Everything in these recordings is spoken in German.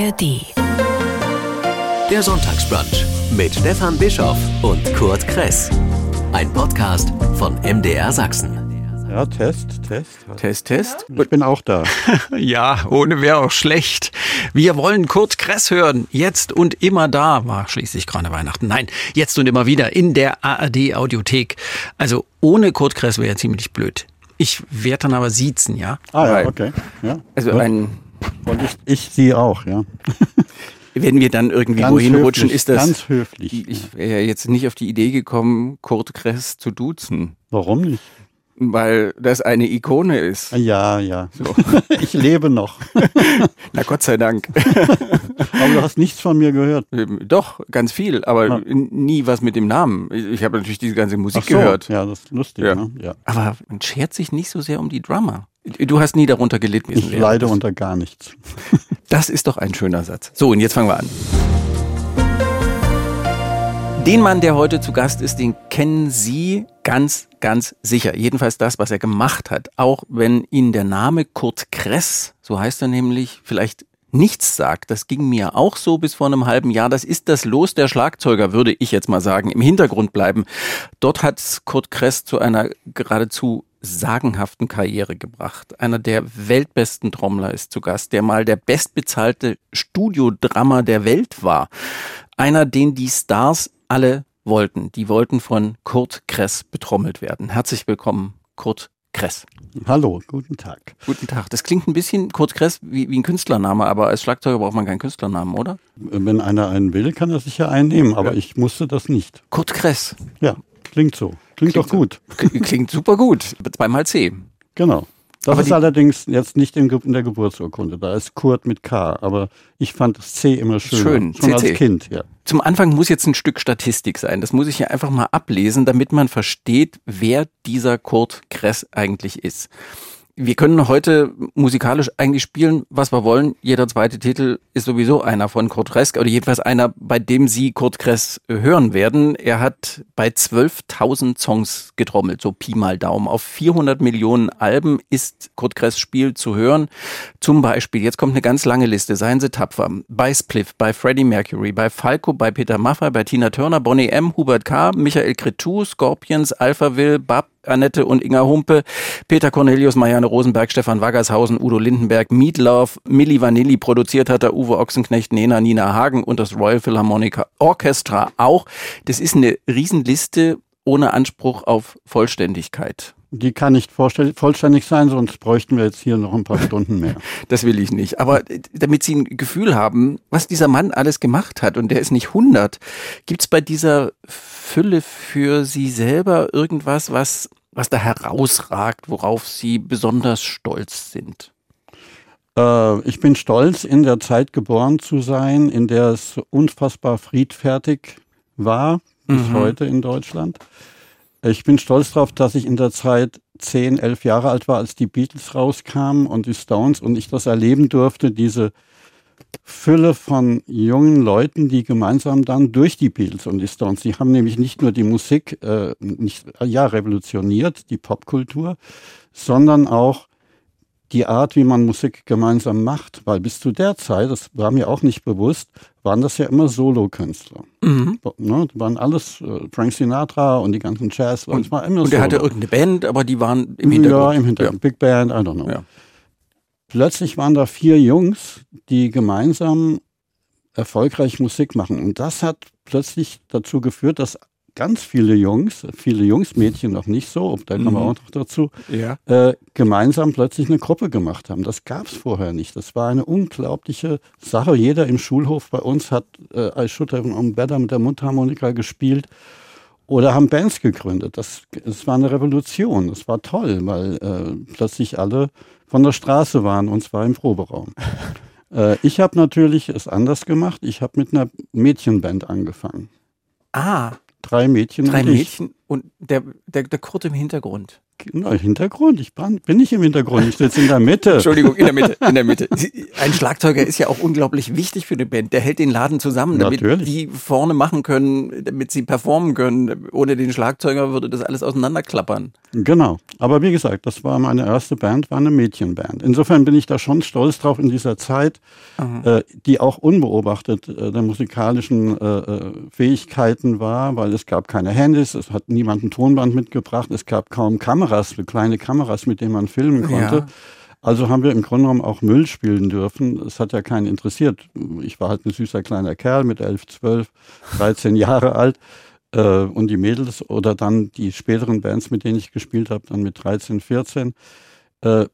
ARD. Der Sonntagsbrunch mit Stefan Bischoff und Kurt Kress. Ein Podcast von MDR Sachsen. Ja, Test, Test. Test, Test. Ich bin auch da. Ja, ohne wäre auch schlecht. Wir wollen Kurt Kress hören. Jetzt und immer da. War schließlich gerade Weihnachten. Nein, jetzt und immer wieder in der ARD Audiothek. Also ohne Kurt Kress wäre ja ziemlich blöd. Ich werde dann aber siezen, ja? Ah ja, okay. Ja. Also ein, Und ich, ich sie auch, ja. wenn wir dann irgendwie Ganz wohin rutschen, höflich, ist das. Ganz höflich. Ich wäre ja jetzt nicht auf die Idee gekommen, Kurt Kress zu duzen, Warum nicht? weil das eine Ikone ist. Ja, ja. Ich lebe noch. Na Gott sei Dank. Aber du hast nichts von mir gehört. Ähm, Doch, ganz viel, aber Ja. nie was mit dem Namen. Ich, habe natürlich diese ganze Musik Ach so, gehört. Ja, das ist lustig. Ja. Ne? ja. Aber man schert sich nicht so sehr um die Drummer. Du hast nie darunter gelitten. Ich leide das, unter gar nichts. Das ist doch ein schöner Satz. So, und jetzt fangen wir an. Den Mann, der heute zu Gast ist, den kennen Sie ganz, ganz sicher. Jedenfalls das, was er gemacht hat. Auch wenn Ihnen der Name Kurt Kress, so heißt er nämlich, vielleicht nichts sagt. Das ging mir auch so bis vor einem halben Jahr. Das ist das Los der Schlagzeuger, würde ich jetzt mal sagen, im Hintergrund bleiben. Dort hat Kurt Kress zu einer geradezu sagenhaften Karriere gebracht. Einer der weltbesten Trommler ist zu Gast, der mal der bestbezahlte Studiodrammer der Welt war. Einer, den die Stars alle wollten. Die wollten von Kurt Kress betrommelt werden. Herzlich willkommen, Kurt Kress. Hallo, guten Tag. Guten Tag. Das klingt ein bisschen, Kurt Kress, wie, wie ein Künstlername, aber als Schlagzeuger braucht man keinen Künstlernamen, oder? Wenn einer einen will, kann er sich ja einnehmen, aber Ja. ich musste das nicht. Kurt Kress. Ja, klingt so. Klingt, doch so. gut. Klingt super gut. Zweimal C. Genau. Das Aber ist allerdings jetzt nicht in, der Geburtsurkunde. Da ist Kurt mit K. Aber ich fand das C immer schön. Schön, Schon CC. als Kind, ja. Zum Anfang muss jetzt ein Stück Statistik sein. Das muss ich hier einfach mal ablesen, damit man versteht, wer dieser Kurt Kress eigentlich ist. Wir können heute musikalisch eigentlich spielen, was wir wollen. Jeder zweite Titel ist sowieso einer von Kurt Kress oder jedenfalls einer, bei dem Sie Kurt Kress hören werden. Er hat bei 12.000 Songs getrommelt, so Pi mal Daumen. Auf 400 Millionen Alben ist Kurt Kress Spiel zu hören. Zum Beispiel, jetzt kommt eine ganz lange Liste, seien Sie tapfer. Bei Spliff, bei Freddie Mercury, bei Falco, bei Peter Maffay, bei Tina Turner, Bonnie M., Hubert K., Michael Cretu, Scorpions, Alphaville, Bab, Annette und Inga Humpe, Peter Cornelius, Marianne Rosenberg, Stefan Waggershausen, Udo Lindenberg, Meatloaf, Milli Vanilli, produziert hat der Uwe Ochsenknecht, Nena, Nina Hagen und das Royal Philharmonic Orchestra auch. Das ist eine Riesenliste ohne Anspruch auf Vollständigkeit. Die kann nicht vollständig sein, sonst bräuchten wir jetzt hier noch ein paar Stunden mehr. Das will ich nicht. Aber damit Sie ein Gefühl haben, was dieser Mann alles gemacht hat, und der ist nicht 100, gibt es bei dieser Fülle für Sie selber irgendwas, was, was da herausragt, worauf Sie besonders stolz sind? Äh, ich bin stolz, in der Zeit geboren zu sein, in der es unfassbar friedfertig war, bis Mhm. heute in Deutschland. Ich bin stolz darauf, dass ich in der Zeit 10, 11 Jahre alt war, als die Beatles rauskamen und die Stones und ich das erleben durfte, diese Fülle von jungen Leuten, die gemeinsam dann durch die Beatles und die Stones, die haben nämlich nicht nur die Musik äh, nicht ja revolutioniert, die Popkultur, sondern auch die Art, wie man Musik gemeinsam macht, weil bis zu der Zeit, das war mir auch nicht bewusst, waren das ja immer Solokünstler. Mhm. Ne? Die waren alles äh, Frank Sinatra und die ganzen Jazz. Und, war immer Und er hatte irgendeine Band, aber die waren im Hintergrund. Ja, im Hintergrund. Big Band, I don't know. Ja. Plötzlich waren da vier Jungs, die gemeinsam erfolgreich Musik machen. Und das hat plötzlich dazu geführt, dass ganz viele Jungs, viele Jungs, Mädchen noch nicht so, da kommen wir Mhm. auch noch dazu, Ja. äh, gemeinsam plötzlich eine Gruppe gemacht haben. Das gab es vorher nicht. Das war eine unglaubliche Sache. Jeder im Schulhof bei uns hat äh, I Should Have Known Better mit der Mundharmonika gespielt oder haben Bands gegründet. Das, das war eine Revolution. Das war toll, weil äh, plötzlich alle von der Straße waren und zwar im Proberaum. äh, ich habe natürlich es anders gemacht. Ich habe mit einer Mädchenband angefangen. Ah, Drei Mädchen drei und ich. Mädchen und der, der, der Kurt im Hintergrund. Na, Hintergrund, ich bin nicht im Hintergrund, ich sitze in der Mitte. Entschuldigung, in der Mitte, in der Mitte. Ein Schlagzeuger ist ja auch unglaublich wichtig für eine Band. Der hält den Laden zusammen, damit Natürlich. die vorne machen können, damit sie performen können. Ohne den Schlagzeuger würde das alles auseinanderklappern. Genau. Aber wie gesagt, das war meine erste Band, war eine Mädchenband. Insofern bin ich da schon stolz drauf in dieser Zeit, äh, die auch unbeobachtet äh, der musikalischen äh, äh, Fähigkeiten war, weil es gab keine Handys, es hat niemand ein Tonband mitgebracht, es gab kaum Kameras, kleine Kameras, mit denen man filmen konnte. Ja. Also haben wir im Grunde genommen auch Müll spielen dürfen. Es hat ja keinen interessiert. Ich war halt ein süßer kleiner Kerl mit 11, 12, 13 Jahre alt. Äh, und die Mädels oder dann die späteren Bands, mit denen ich gespielt habe, dann mit 13, 14. Äh,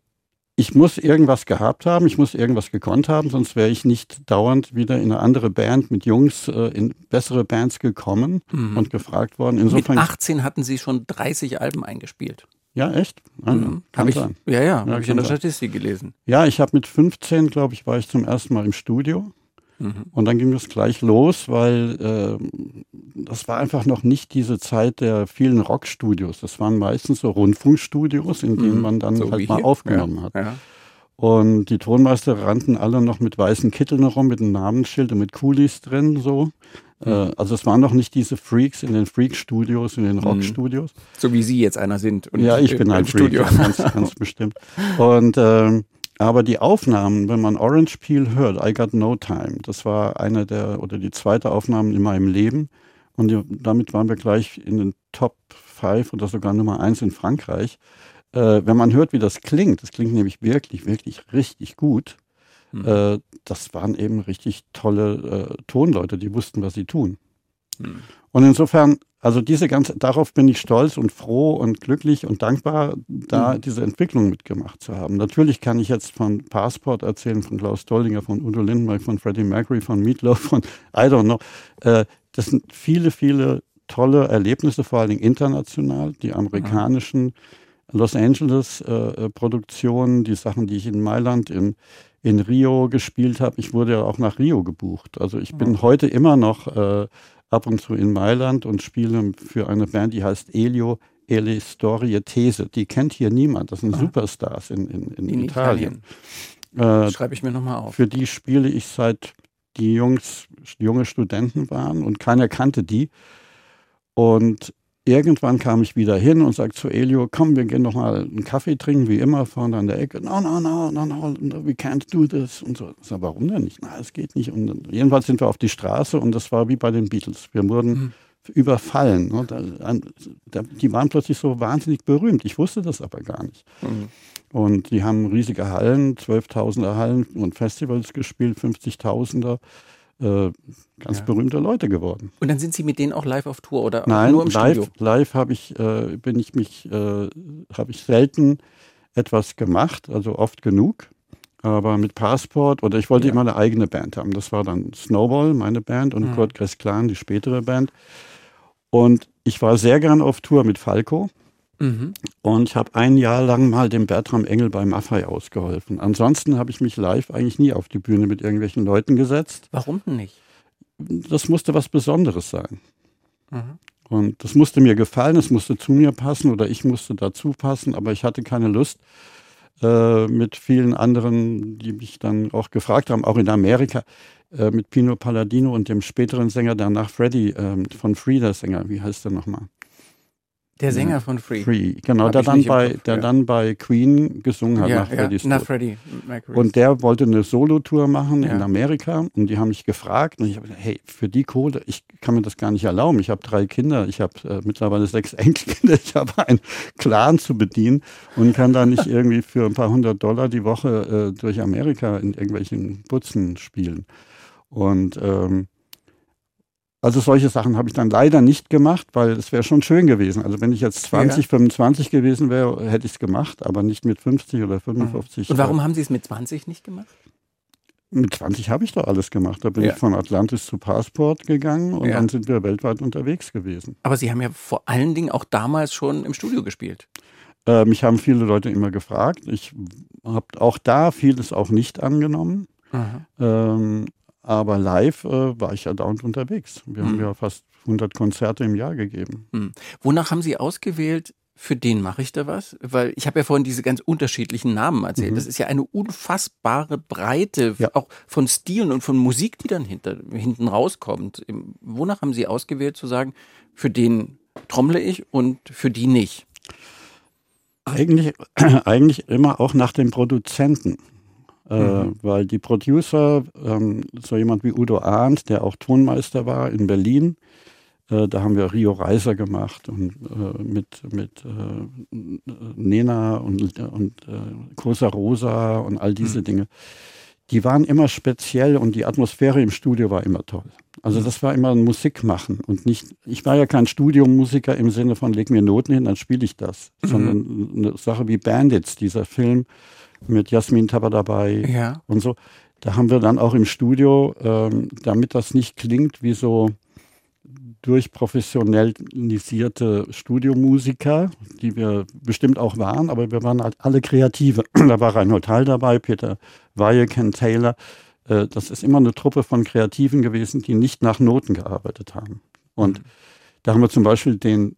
ich muss irgendwas gehabt haben, ich muss irgendwas gekonnt haben, sonst wäre ich nicht dauernd wieder in eine andere Band mit Jungs äh, in bessere Bands gekommen und gefragt worden. Mit Insofern, 18 hatten sie schon 30 Alben eingespielt. Ja, echt? Ah, Mhm. Kann Hab ich, sein. ja, ja, habe Ja, ich in der sein. Statistik gelesen. Ja, ich habe mit 15, glaube ich, war ich zum ersten Mal im Studio. Mhm. Und dann ging es gleich los, weil äh, das war einfach noch nicht diese Zeit der vielen Rockstudios. Das waren meistens so Rundfunkstudios, in denen man dann Mhm. So halt mal hier. aufgenommen ja. hat. Ja. Und die Tonmeister rannten alle noch mit weißen Kitteln rum, mit einem Namensschild und mit Coolies drin, so. Mhm. Äh, also es waren noch nicht diese Freaks in den Freak-Studios, in den Rockstudios. So wie Sie jetzt einer sind. Und Ja, ich bin ein Freak, ganz, ganz bestimmt. Und ähm, aber die Aufnahmen, wenn man Orange Peel hört, I Got No Time, das war eine der oder die zweite Aufnahme in meinem Leben. Und die, damit waren wir gleich in den Top 5 oder sogar Nummer 1 in Frankreich. Äh, wenn man hört, wie das klingt, das klingt nämlich wirklich, wirklich richtig gut. Hm. Äh, das waren eben richtig tolle äh, Tonleute, die wussten, was sie tun. Hm. Und insofern, also diese ganze, darauf bin ich stolz und froh und glücklich und dankbar, da Mhm. diese Entwicklung mitgemacht zu haben. Natürlich kann ich jetzt von Passport erzählen, von Klaus Doldinger, von Udo Lindenberg, von Freddie Mercury, von Meatloaf, von I don't know. Äh, das sind viele, viele tolle Erlebnisse, vor allen Dingen international. Die amerikanischen Los Angeles äh, Produktionen, die Sachen, die ich in Mailand, in, in Rio gespielt habe. Ich wurde ja auch nach Rio gebucht. Also ich bin heute immer noch äh, ab und zu in Mailand und spiele für eine Band, die heißt Elio Ele Storie These. Die kennt hier niemand. Das sind Superstars in, in, in, In Italien. Italien. Äh, Schreibe ich mir nochmal auf. für die spiele ich seit die Jungs junge Studenten waren und keiner kannte die. Und irgendwann kam ich wieder hin und sagte zu Elio, komm, wir gehen noch mal einen Kaffee trinken, wie immer, vorne an der Ecke. No, no, no, no, no, no we can't do this. Und so. Ich sag, warum denn nicht? Na, es geht nicht. Und jedenfalls sind wir auf die Straße und das war wie bei den Beatles. Wir wurden Mhm. überfallen. Ne? Da, die waren plötzlich so wahnsinnig berühmt. Ich wusste das aber gar nicht. Mhm. Und die haben riesige Hallen, 12.000er Hallen und Festivals gespielt, 50.000er. Äh, ganz Ja. berühmte Leute geworden. Und dann sind Sie mit denen auch live auf Tour oder Nein, nur im Studio? live, live habe ich, äh, bin ich mich, äh, habe ich selten etwas gemacht, also oft genug. Aber mit Passport oder ich wollte Ja. immer eine eigene Band haben. Das war dann Snowball, meine Band, und Mhm. Kurt Kresklan, die spätere Band. Und ich war sehr gern auf Tour mit Falco. Mhm. Und ich habe ein Jahr lang mal dem Bertram Engel bei Maffei ausgeholfen. Ansonsten habe ich mich live eigentlich nie auf die Bühne mit irgendwelchen Leuten gesetzt. Warum denn nicht? Das musste was Besonderes sein. Mhm. Und das musste mir gefallen, es musste zu mir passen oder ich musste dazu passen, aber ich hatte keine Lust äh, mit vielen anderen, die mich dann auch gefragt haben, auch in Amerika, äh, mit Pino Palladino und dem späteren Sänger danach Freddy ähm, von Free, der Sänger, wie heißt der nochmal? Der Ja. Sänger von Free. Free, genau, der dann, bei, Kopf, der ja. dann bei Queen gesungen hat ja, nach ja, Freddys nach Tod. Freddie Mercury. Und der wollte eine Solotour machen in Ja. Amerika und die haben mich gefragt und ich habe gesagt, hey, für die Kohle, ich kann mir das gar nicht erlauben. Ich habe drei Kinder, ich habe äh, mittlerweile sechs Enkelkinder, ich habe einen Clan zu bedienen und kann da nicht irgendwie für ein paar hundert Dollar die Woche äh, durch Amerika in irgendwelchen Putzen spielen. Und ähm, also solche Sachen habe ich dann leider nicht gemacht, weil es wäre schon schön gewesen. Also wenn ich jetzt 20, Ja. 25 gewesen wäre, hätte ich es gemacht, aber nicht mit 50 oder 55. Und warum haben Sie es mit 20 nicht gemacht? Mit 20 habe ich doch alles gemacht. Da bin Ja. ich von Atlantis zu Passport gegangen und Ja. dann sind wir weltweit unterwegs gewesen. Aber Sie haben ja vor allen Dingen auch damals schon im Studio gespielt. Äh, mich haben viele Leute immer gefragt. Ich habe auch da vieles auch nicht angenommen. Ähm, aber live äh, war ich ja dauernd unterwegs. Wir haben Mhm. ja fast 100 Konzerte im Jahr gegeben. Hm. Wonach haben Sie ausgewählt, für den mache ich da was? Weil ich habe ja vorhin diese ganz unterschiedlichen Namen erzählt. Mhm. Das ist ja eine unfassbare Breite, ja. auch von Stilen und von Musik, die dann hinter, hinten rauskommt. Wonach haben Sie ausgewählt zu sagen, für den trommle ich und für die nicht? Eigentlich, eigentlich immer auch nach dem Produzenten. Äh, mhm. weil die Producer, ähm, so jemand wie Udo Arndt, der auch Tonmeister war in Berlin, äh, da haben wir Rio Reiser gemacht und äh, mit, mit äh, Nena und, und äh, Cosa Rosa und all diese mhm. Dinge. Die waren immer speziell und die Atmosphäre im Studio war immer toll. Also mhm. das war immer ein Musikmachen und nicht, ich war ja kein Studiomusiker im Sinne von leg mir Noten hin, dann spiele ich das, mhm. sondern eine Sache wie Bandits, dieser Film mit Jasmin Tabba dabei ja. und so. Da haben wir dann auch im Studio, ähm, damit das nicht klingt wie so durchprofessionalisierte Studiomusiker, die wir bestimmt auch waren, aber wir waren halt alle Kreative. da war Reinhold Heil dabei, Peter Weihe, Ken Taylor. Äh, das ist immer eine Truppe von Kreativen gewesen, die nicht nach Noten gearbeitet haben. Und mhm. da haben wir zum Beispiel den,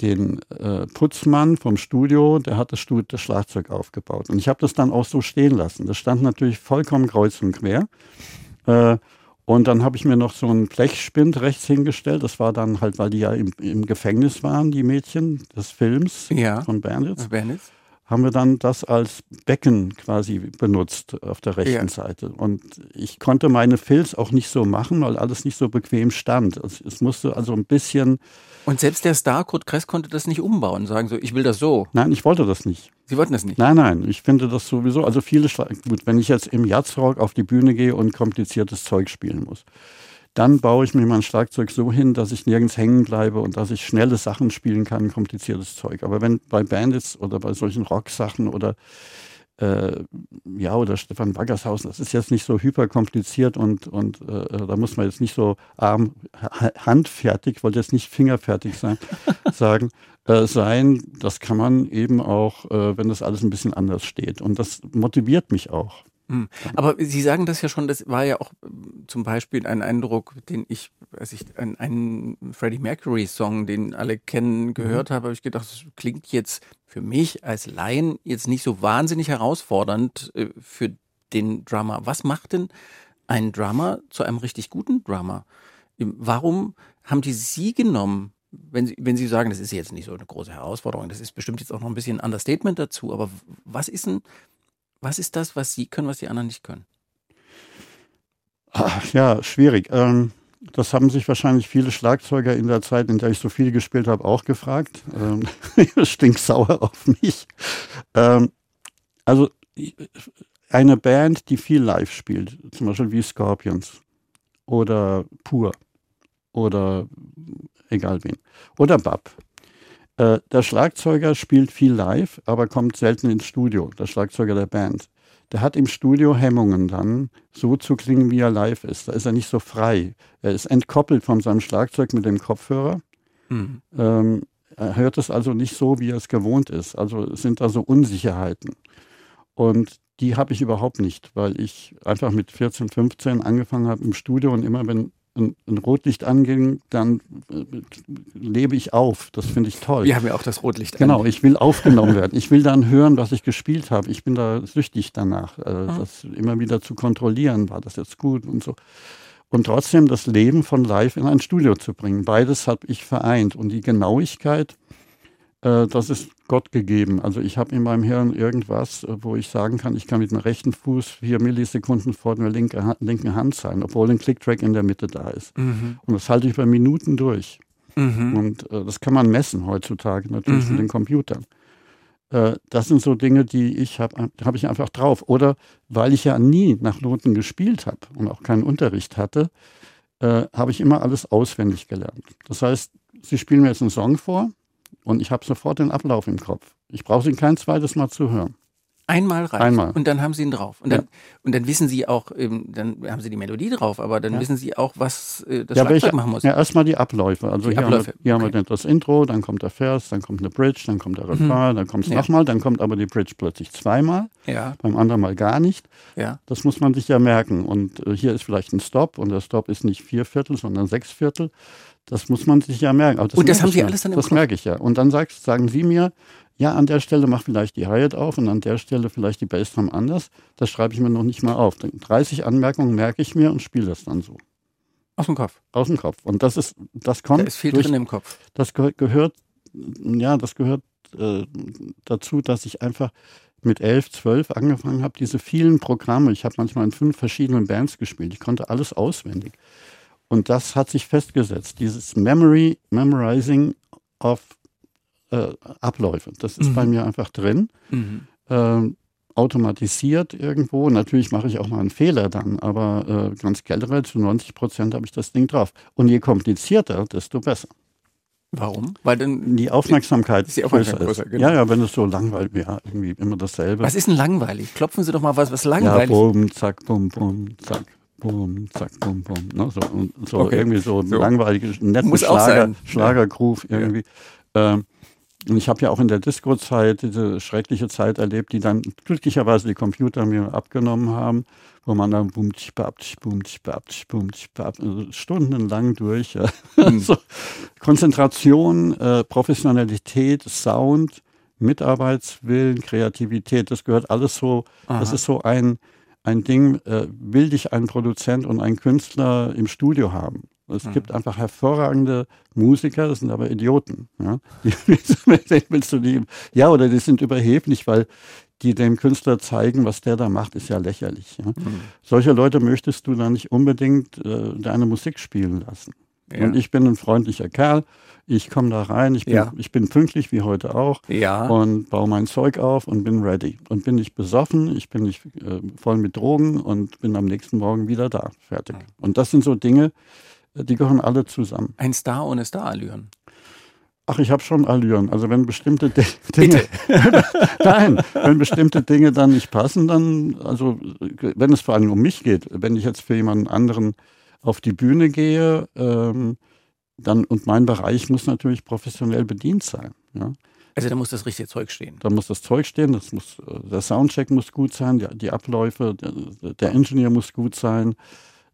den äh, Putzmann vom Studio, der hat das, Studio, das Schlagzeug aufgebaut. Und ich habe das dann auch so stehen lassen. Das stand natürlich vollkommen kreuz und quer. Äh, und dann habe ich mir noch so einen Blechspind rechts hingestellt. Das war dann halt, weil die ja im, im Gefängnis waren, die Mädchen des Films ja. von Bandits. Bandits. Haben wir dann das als Becken quasi benutzt auf der rechten ja. Seite. Und ich konnte meine Filz auch nicht so machen, weil alles nicht so bequem stand. Es, es musste also ein bisschen und selbst der Star Kurt Kress konnte das nicht umbauen, sagen so, ich will das so. Nein, ich wollte das nicht. Sie wollten das nicht? Nein, nein, ich finde das sowieso, also viele, gut, wenn ich jetzt im Jazzrock auf die Bühne gehe und kompliziertes Zeug spielen muss, dann baue ich mir mein Schlagzeug so hin, dass ich nirgends hängen bleibe und dass ich schnelle Sachen spielen kann, kompliziertes Zeug. Aber wenn bei Bandits oder bei solchen Rocksachen oder äh, ja, oder Stefan Baggershausen, das ist jetzt nicht so hyperkompliziert und, und äh, da muss man jetzt nicht so arm, handfertig, wollte jetzt nicht fingerfertig sein, sagen, äh, sein. Das kann man eben auch, äh, wenn das alles ein bisschen anders steht. Und das motiviert mich auch. Hm. Aber Sie sagen das ja schon, das war ja auch ähm, zum Beispiel ein Eindruck, den ich, als ich einen Freddie Mercury Song, den alle kennen, gehört mhm. habe, habe ich gedacht, das klingt jetzt für mich als Laien jetzt nicht so wahnsinnig herausfordernd äh, für den Drummer. Was macht denn ein Drummer zu einem richtig guten Drummer? Warum haben die Sie genommen? Wenn Sie, wenn Sie sagen, das ist jetzt nicht so eine große Herausforderung, das ist bestimmt jetzt auch noch ein bisschen ein Understatement dazu, aber was ist denn, was ist das, was Sie können, was die anderen nicht können? Ach, ja, schwierig. Ähm, das haben sich wahrscheinlich viele Schlagzeuger in der Zeit, in der ich so viel gespielt habe, auch gefragt. Ähm, stinksauer auf mich. Ähm, also eine Band, die viel live spielt, zum Beispiel wie Scorpions oder Pur oder egal wen oder Bab. Äh, der Schlagzeuger spielt viel live, aber kommt selten ins Studio, der Schlagzeuger der Band. Der hat im Studio Hemmungen dann, so zu klingen, wie er live ist. Da ist er nicht so frei. Er ist entkoppelt von seinem Schlagzeug mit dem Kopfhörer. Mhm. Ähm, er hört es also nicht so, wie er es gewohnt ist. Also es sind da so Unsicherheiten. Und die habe ich überhaupt nicht, weil ich einfach mit 14, 15 angefangen habe im Studio und immer, wenn ein, ein Rotlicht anging, dann äh, lebe ich auf. Das finde ich toll. Wir haben ja auch das Rotlicht Genau, ich will aufgenommen werden. Ich will dann hören, was ich gespielt habe. Ich bin da süchtig danach, äh, mhm. das immer wieder zu kontrollieren. War das jetzt gut und so. Und trotzdem das Leben von live in ein Studio zu bringen. Beides habe ich vereint. Und die Genauigkeit, äh, das ist Gott gegeben. Also ich habe in meinem Hirn irgendwas, äh, wo ich sagen kann, ich kann mit dem rechten Fuß vier Millisekunden vor der linke, linken Hand sein, obwohl ein Clicktrack in der Mitte da ist. Mhm. Und das halte ich bei Minuten durch. Mhm. Und äh, das kann man messen heutzutage natürlich mhm. mit den Computern. Äh, das sind so Dinge, die ich habe hab ich einfach drauf. Oder weil ich ja nie nach Noten gespielt habe und auch keinen Unterricht hatte, äh, habe ich immer alles auswendig gelernt. Das heißt, Sie spielen mir jetzt einen Song vor und ich habe sofort den Ablauf im Kopf. Ich brauche ihn kein zweites Mal zu hören. Einmal reicht. Einmal. Und dann haben Sie ihn drauf. Und dann, Ja. und dann wissen Sie auch, ähm, dann haben Sie die Melodie drauf, aber dann Ja. wissen Sie auch, was äh, das ja, Schlagzeug welche, machen muss. ja, erstmal die Abläufe. Also Die hier, Abläufe, haben wir, hier haben okay. wir dann das Intro, dann kommt der Vers, dann kommt eine Bridge, dann kommt der Refrain, dann kommt es Mhm. Ja. nochmal, dann kommt aber die Bridge plötzlich zweimal, Ja, beim anderen Mal gar nicht. ja. Das muss man sich ja merken. Und äh, hier ist vielleicht ein Stop und der Stop ist nicht vier Viertel, sondern sechs Viertel. Das muss man sich ja merken. Aber Und das merke haben ich Sie alles dann im Das Kopf? merke ich ja. Und dann sagst, sagen Sie mir, ja, an der Stelle mach vielleicht die Hi-Hat auf und an der Stelle vielleicht die Bassdrum anders. Das schreibe ich mir noch nicht mal auf. Dann 30 Anmerkungen merke ich mir und spiele das dann so. Aus dem Kopf. Aus dem Kopf. Und das ist, das Da kommt ist viel durch, drin im Kopf. das gehört, gehört ja, das gehört äh, dazu, dass ich einfach mit elf, zwölf angefangen habe, diese vielen Programme. Ich habe manchmal in fünf verschiedenen Bands gespielt. Ich konnte alles auswendig. Und das hat sich festgesetzt. Dieses Memory, Memorizing of äh, Abläufe. Das ist Mhm. bei mir einfach drin. Mhm. Ähm, automatisiert irgendwo. Natürlich mache ich auch mal einen Fehler dann, aber äh, ganz generell zu 90 Prozent habe ich das Ding drauf. Und je komplizierter, desto besser. Warum? Weil dann, Die Aufmerksamkeit Ist die Aufmerksamkeit größer größer, ist. genau. Ja, ja, wenn es so langweilig wäre, irgendwie immer dasselbe. was ist denn langweilig? Klopfen Sie doch mal was, was ja, langweilig bum, zack, bum, bum, zack, bum, zack, bum, bum. Ne? So, und so Okay. irgendwie so, So. langweilige, netten Muss Schlager. Schlagergroove irgendwie. Ähm, und ich habe ja auch in der Disco-Zeit diese schreckliche Zeit erlebt, die dann glücklicherweise die Computer mir abgenommen haben, wo man dann bum, tsch, bap, bum, tsch, bap, tsch, bum, bap, also stundenlang durch. Ja. Hm. so, Konzentration, äh, Professionalität, Sound, Mitarbeitswillen, Kreativität, das gehört alles so, das Aha. ist so ein, ein Ding, äh, will dich ein Produzent und ein Künstler im Studio haben. Es Mhm. gibt einfach hervorragende Musiker, das sind aber Idioten. Ja, die, willst du die, ja oder die sind überheblich, weil die dem Künstler zeigen, was der da macht, ist ja lächerlich. Ja. Mhm. Solche Leute möchtest du dann nicht unbedingt äh, deine Musik spielen lassen. Ja. Und ich bin ein freundlicher Kerl. Ich komme da rein, ich bin, Ja. ich bin pünktlich wie heute auch ja. und baue mein Zeug auf und bin ready. Und bin nicht besoffen, ich bin nicht äh, voll mit Drogen und bin am nächsten Morgen wieder da. Fertig. Und das sind so Dinge, äh, die gehören alle zusammen. Ein Star ohne Starallüren. Ach, ich habe schon Allüren. Also wenn bestimmte Di- Dinge, nein, wenn bestimmte Dinge dann nicht passen, dann, also äh, wenn es vor allem um mich geht, wenn ich jetzt für jemanden anderen auf die Bühne gehe, ähm, dann und mein Bereich muss natürlich professionell bedient sein. Ja. Also da muss das richtige Zeug stehen. Da muss das Zeug stehen, das muss, der Soundcheck muss gut sein, die, die Abläufe, der, der Engineer muss gut sein,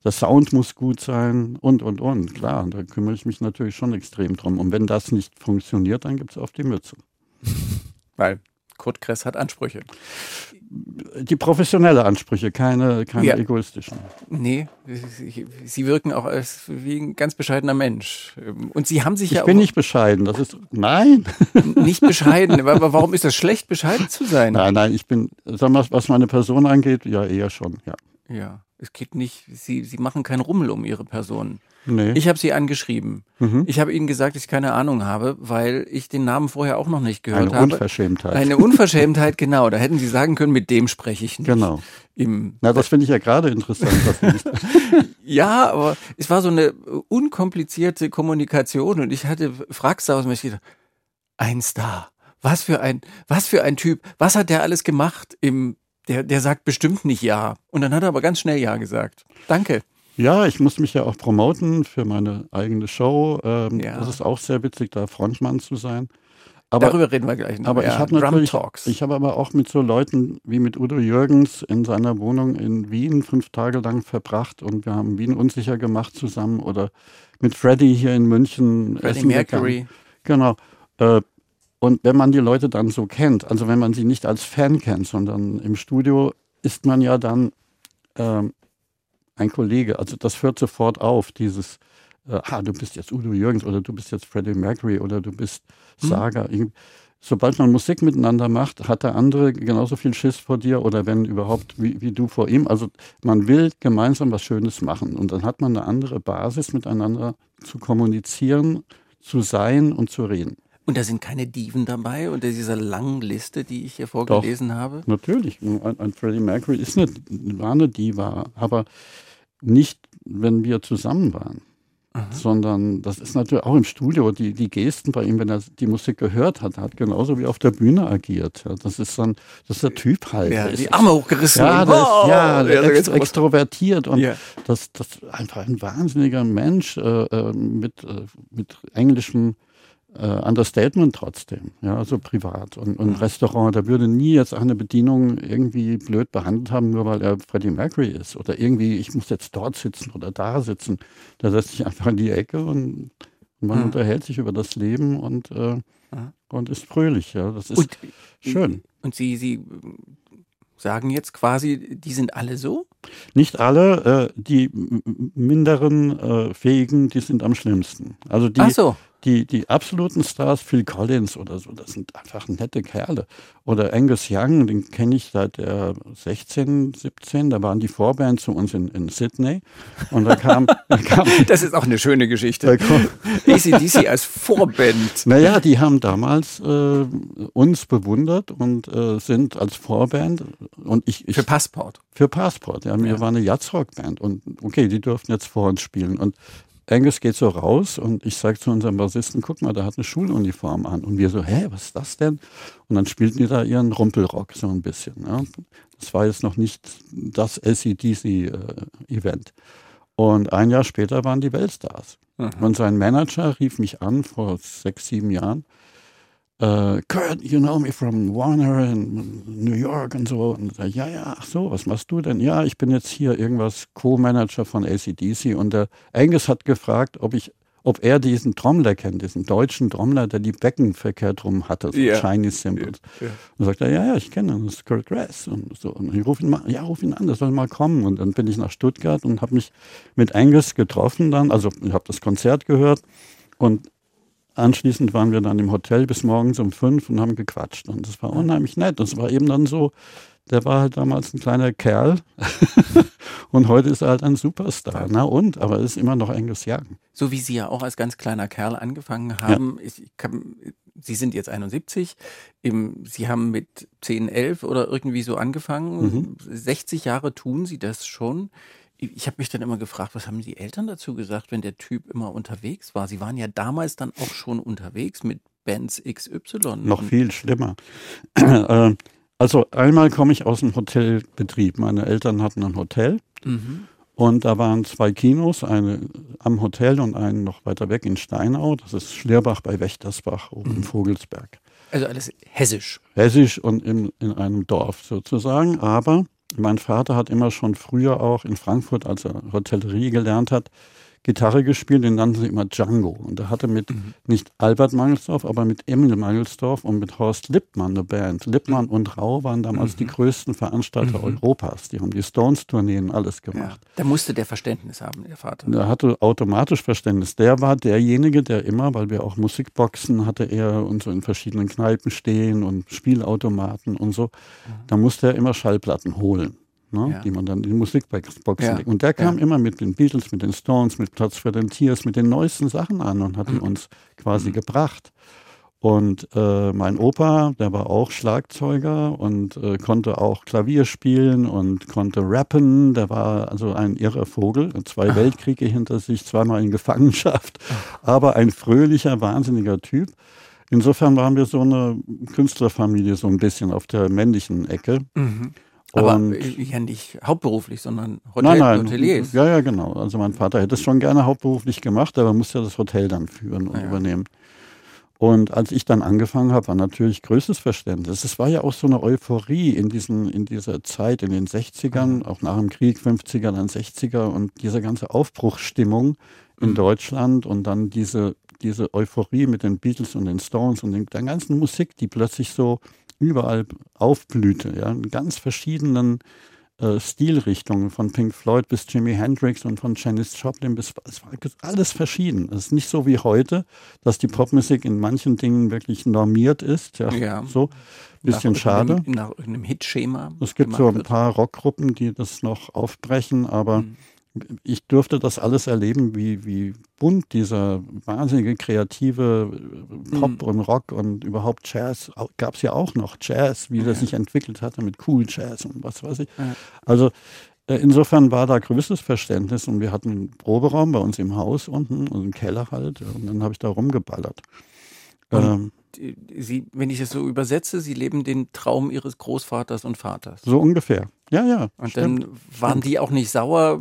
der Sound muss gut sein und, und, und. Klar, da kümmere ich mich natürlich schon extrem drum. Und wenn das nicht funktioniert, dann gibt es auf die Mütze. Weil Kurt Kress hat Ansprüche. Die professionelle Ansprüche, keine, keine Ja. egoistischen. Nee, sie, wirken auch als wie ein ganz bescheidener Mensch. Und sie haben sich Ich ja bin auch nicht bescheiden, das ist, nein, nicht bescheiden. Aber warum ist das schlecht, bescheiden zu sein? nein, nein, ich bin, sag mal, was meine Person angeht, ja, eher schon, ja. Ja, es geht nicht, sie, sie machen keinen Rummel um ihre Person. Nee. Ich habe sie angeschrieben. Mhm. Ich habe ihnen gesagt, dass ich keine Ahnung habe, weil ich den Namen vorher auch noch nicht gehört Eine habe. Unverschämtheit. Eine Unverschämtheit, genau. Da hätten sie sagen können, mit dem spreche ich nicht. genau. Im, Na, das finde ich ja gerade interessant. ja, aber es war so eine unkomplizierte Kommunikation und ich hatte fragst aus mir gedacht, ein Star. Was für ein, was für ein Typ. Was hat der alles gemacht im, der, der sagt bestimmt nicht ja. Und dann hat er aber ganz schnell ja gesagt. Danke. Ja, ich muss mich ja auch promoten für meine eigene Show. Ähm, Ja. Das ist auch sehr witzig, da Frontmann zu sein. Aber, Darüber reden wir gleich noch. aber ja, ich habe natürlich, Talks. ich habe aber auch mit so Leuten wie mit Udo Jürgens in seiner Wohnung in Wien fünf Tage lang verbracht und wir haben Wien unsicher gemacht zusammen oder mit Freddy hier in München. Freddie essen gegangen. Mercury. Genau. Äh, Und wenn man die Leute dann so kennt, also wenn man sie nicht als Fan kennt, sondern im Studio ist man ja dann ähm, ein Kollege. Also das hört sofort auf, dieses, äh, ah, du bist jetzt Udo Jürgens oder du bist jetzt Freddie Mercury oder du bist Hm. Saga. Irgend- Sobald man Musik miteinander macht, hat der andere genauso viel Schiss vor dir oder wenn überhaupt wie, wie du vor ihm. Also man will gemeinsam was Schönes machen und dann hat man eine andere Basis miteinander zu kommunizieren, zu sein und zu reden. Und da sind keine Diven dabei unter dieser langen Liste, die ich hier vorgelesen habe. Natürlich, ein, ein Freddie Mercury ist eine, war eine Diva, aber nicht, wenn wir zusammen waren. sondern das ist natürlich auch im Studio, die, die Gesten bei ihm, wenn er die Musik gehört hat, hat genauso wie auf der Bühne agiert. Ja, das ist dann, das ist der Typ halt. Ja, die Arme hochgerissen. ja, der ist, ja, geht's los. extrovertiert und Ja. das, das ist einfach ein wahnsinniger Mensch äh, äh, mit, äh, mit englischem äh, Understatement trotzdem, ja, also privat und, und Restaurant. Der würde nie jetzt eine Bedienung irgendwie blöd behandelt haben, nur weil er Freddie Mercury ist oder irgendwie, ich muss jetzt dort sitzen oder da sitzen. Der setzt sich einfach in die Ecke und, man Mhm. unterhält sich über das Leben und, äh, Mhm. und ist fröhlich. Ja, das ist Und, schön. und Sie, Sie sagen jetzt quasi, die sind alle so? Nicht alle, äh, die minderen äh, Fähigen, die sind am schlimmsten. Also die, Ach so. Die, die absoluten Stars, Phil Collins oder so, das sind einfach nette Kerle. Oder Angus Young, den kenne ich seit der 16, 17, da waren die Vorband zu uns in, in Sydney. Und da kam, da kam Das ist auch eine schöne Geschichte. ACDC als Vorband. naja, die haben damals äh, uns bewundert und äh, sind als Vorband und ich, ich Für Passport. Für Passport, ja. Wir Ja. waren eine Jazzrock-Band und okay, die durften jetzt vor uns spielen. Und Angus geht so raus und ich sage zu unserem Bassisten, guck mal, der hat eine Schuluniform an. Und wir so, hä, was ist das denn? Und dann spielten die da ihren Rumpelrock so ein bisschen. Ja. Das war jetzt noch nicht das ACDC-Event. und ein Jahr später waren die Weltstars. Und sein Manager rief mich an vor sechs, sieben Jahren. Äh, Kurt, you know me from Warner in New York und so. Und ich, ja, ja, ach so, was machst du denn? Ja, ich bin jetzt hier irgendwas Co-Manager von ACDC und der Angus hat gefragt, ob ich, ob er diesen Trommler kennt, diesen deutschen Trommler, der die Becken verkehrt rum hatte, so Ja. Chinese Cymbals. Ja. Und sagt er, ja, ja, ich kenne ihn, das ist Kurt Grass und so. Und ich rufe ihn mal, ja, ruf ihn an, der soll mal kommen. Und dann bin ich nach Stuttgart und habe mich mit Angus getroffen dann, also ich habe das Konzert gehört und anschließend waren wir dann im Hotel bis morgens um fünf und haben gequatscht. Und das war unheimlich nett. Das war eben dann so, der war halt damals ein kleiner Kerl und heute ist er halt ein Superstar. Na und, aber er ist immer noch Angus Young. So wie Sie ja auch als ganz kleiner Kerl angefangen haben. Ich kann, Sie sind jetzt 71. Im, Sie haben mit 10, 11 oder irgendwie so angefangen. 60 Jahre tun Sie das schon. Ich habe mich dann immer gefragt, was haben die Eltern dazu gesagt, wenn der Typ immer unterwegs war? Sie waren ja damals dann auch schon unterwegs mit Bands XY. Noch viel schlimmer. Äh, also einmal komme ich aus dem Hotelbetrieb. Meine Eltern hatten ein Hotel Mhm. und da waren zwei Kinos, eine am Hotel und einen noch weiter weg in Steinau. Das ist Schlierbach bei Wächtersbach oben im Vogelsberg. Also alles hessisch. hessisch und in, in einem Dorf sozusagen. Aber mein Vater hat immer schon früher auch in Frankfurt, als er Hotellerie gelernt hat, Gitarre gespielt, den nannten sie immer Django. Und er hatte mit nicht Albert Mangelsdorf, aber mit Emil Mangelsdorf und mit Horst Lippmann eine Band. Lippmann und Rau waren damals die größten Veranstalter Europas. Die haben die Stones-Tourneen alles Ja. gemacht. Da musste der Verständnis haben, der Vater. Der hatte automatisch Verständnis. Der war derjenige, der immer, weil wir auch Musikboxen hatte er und so in verschiedenen Kneipen stehen und Spielautomaten und so. Da musste er immer Schallplatten holen, ne, Ja. die man dann in die Musikboxen Ja. legt. Und der kam Ja. immer mit den Beatles, mit den Stones, mit Platz für den Tiers, mit den neuesten Sachen an und Mhm. hat die uns quasi gebracht. Und äh, mein Opa, der war auch Schlagzeuger und äh, konnte auch Klavier spielen und konnte rappen. Der war also ein irrer Vogel, zwei Weltkriege hinter sich, zweimal in Gefangenschaft, aber ein fröhlicher, wahnsinniger Typ. Insofern waren wir so eine Künstlerfamilie, so ein bisschen auf der männlichen Ecke. Mhm. Aber Und- ja nicht hauptberuflich, sondern Hotel, nein, nein, Hoteliers. ja, ja, genau. Also mein Vater hätte es schon gerne hauptberuflich gemacht, aber musste ja das Hotel dann führen und Ja, übernehmen. Und als ich dann angefangen habe, war natürlich größtes Verständnis. Es war ja auch so eine Euphorie in, diesen, in dieser Zeit, in den 60ern, auch nach dem Krieg, 50er, dann 60er und diese ganze Aufbruchsstimmung in Deutschland und dann diese, diese Euphorie mit den Beatles und den Stones und den, der ganzen Musik, die plötzlich so überall aufblühte, ja, in ganz verschiedenen äh, Stilrichtungen, von Pink Floyd bis Jimi Hendrix und von Janis Joplin bis, es war alles verschieden. Es ist nicht so wie heute, dass die Popmusik in manchen Dingen wirklich normiert ist, ja, Ja. so, bisschen nach schade. irgendeinem- Nach irgendeinem Hitschema. Es gibt so ein paar Rockgruppen, die das noch aufbrechen, aber Mhm. Ich durfte das alles erleben, wie, wie bunt dieser wahnsinnige kreative äh, Pop Mhm. und Rock und überhaupt Jazz gab es ja auch noch Jazz, wie das sich entwickelt hatte mit Cool Jazz und was weiß ich. Ja. Also äh, insofern war da größtes Verständnis und wir hatten einen Proberaum bei uns im Haus unten und einen Keller halt und dann habe ich da rumgeballert. Ähm, Sie, wenn ich es so übersetze, Sie leben den Traum Ihres Großvaters und Vaters. So ungefähr. Ja, ja. Und stimmt. dann waren die auch nicht sauer.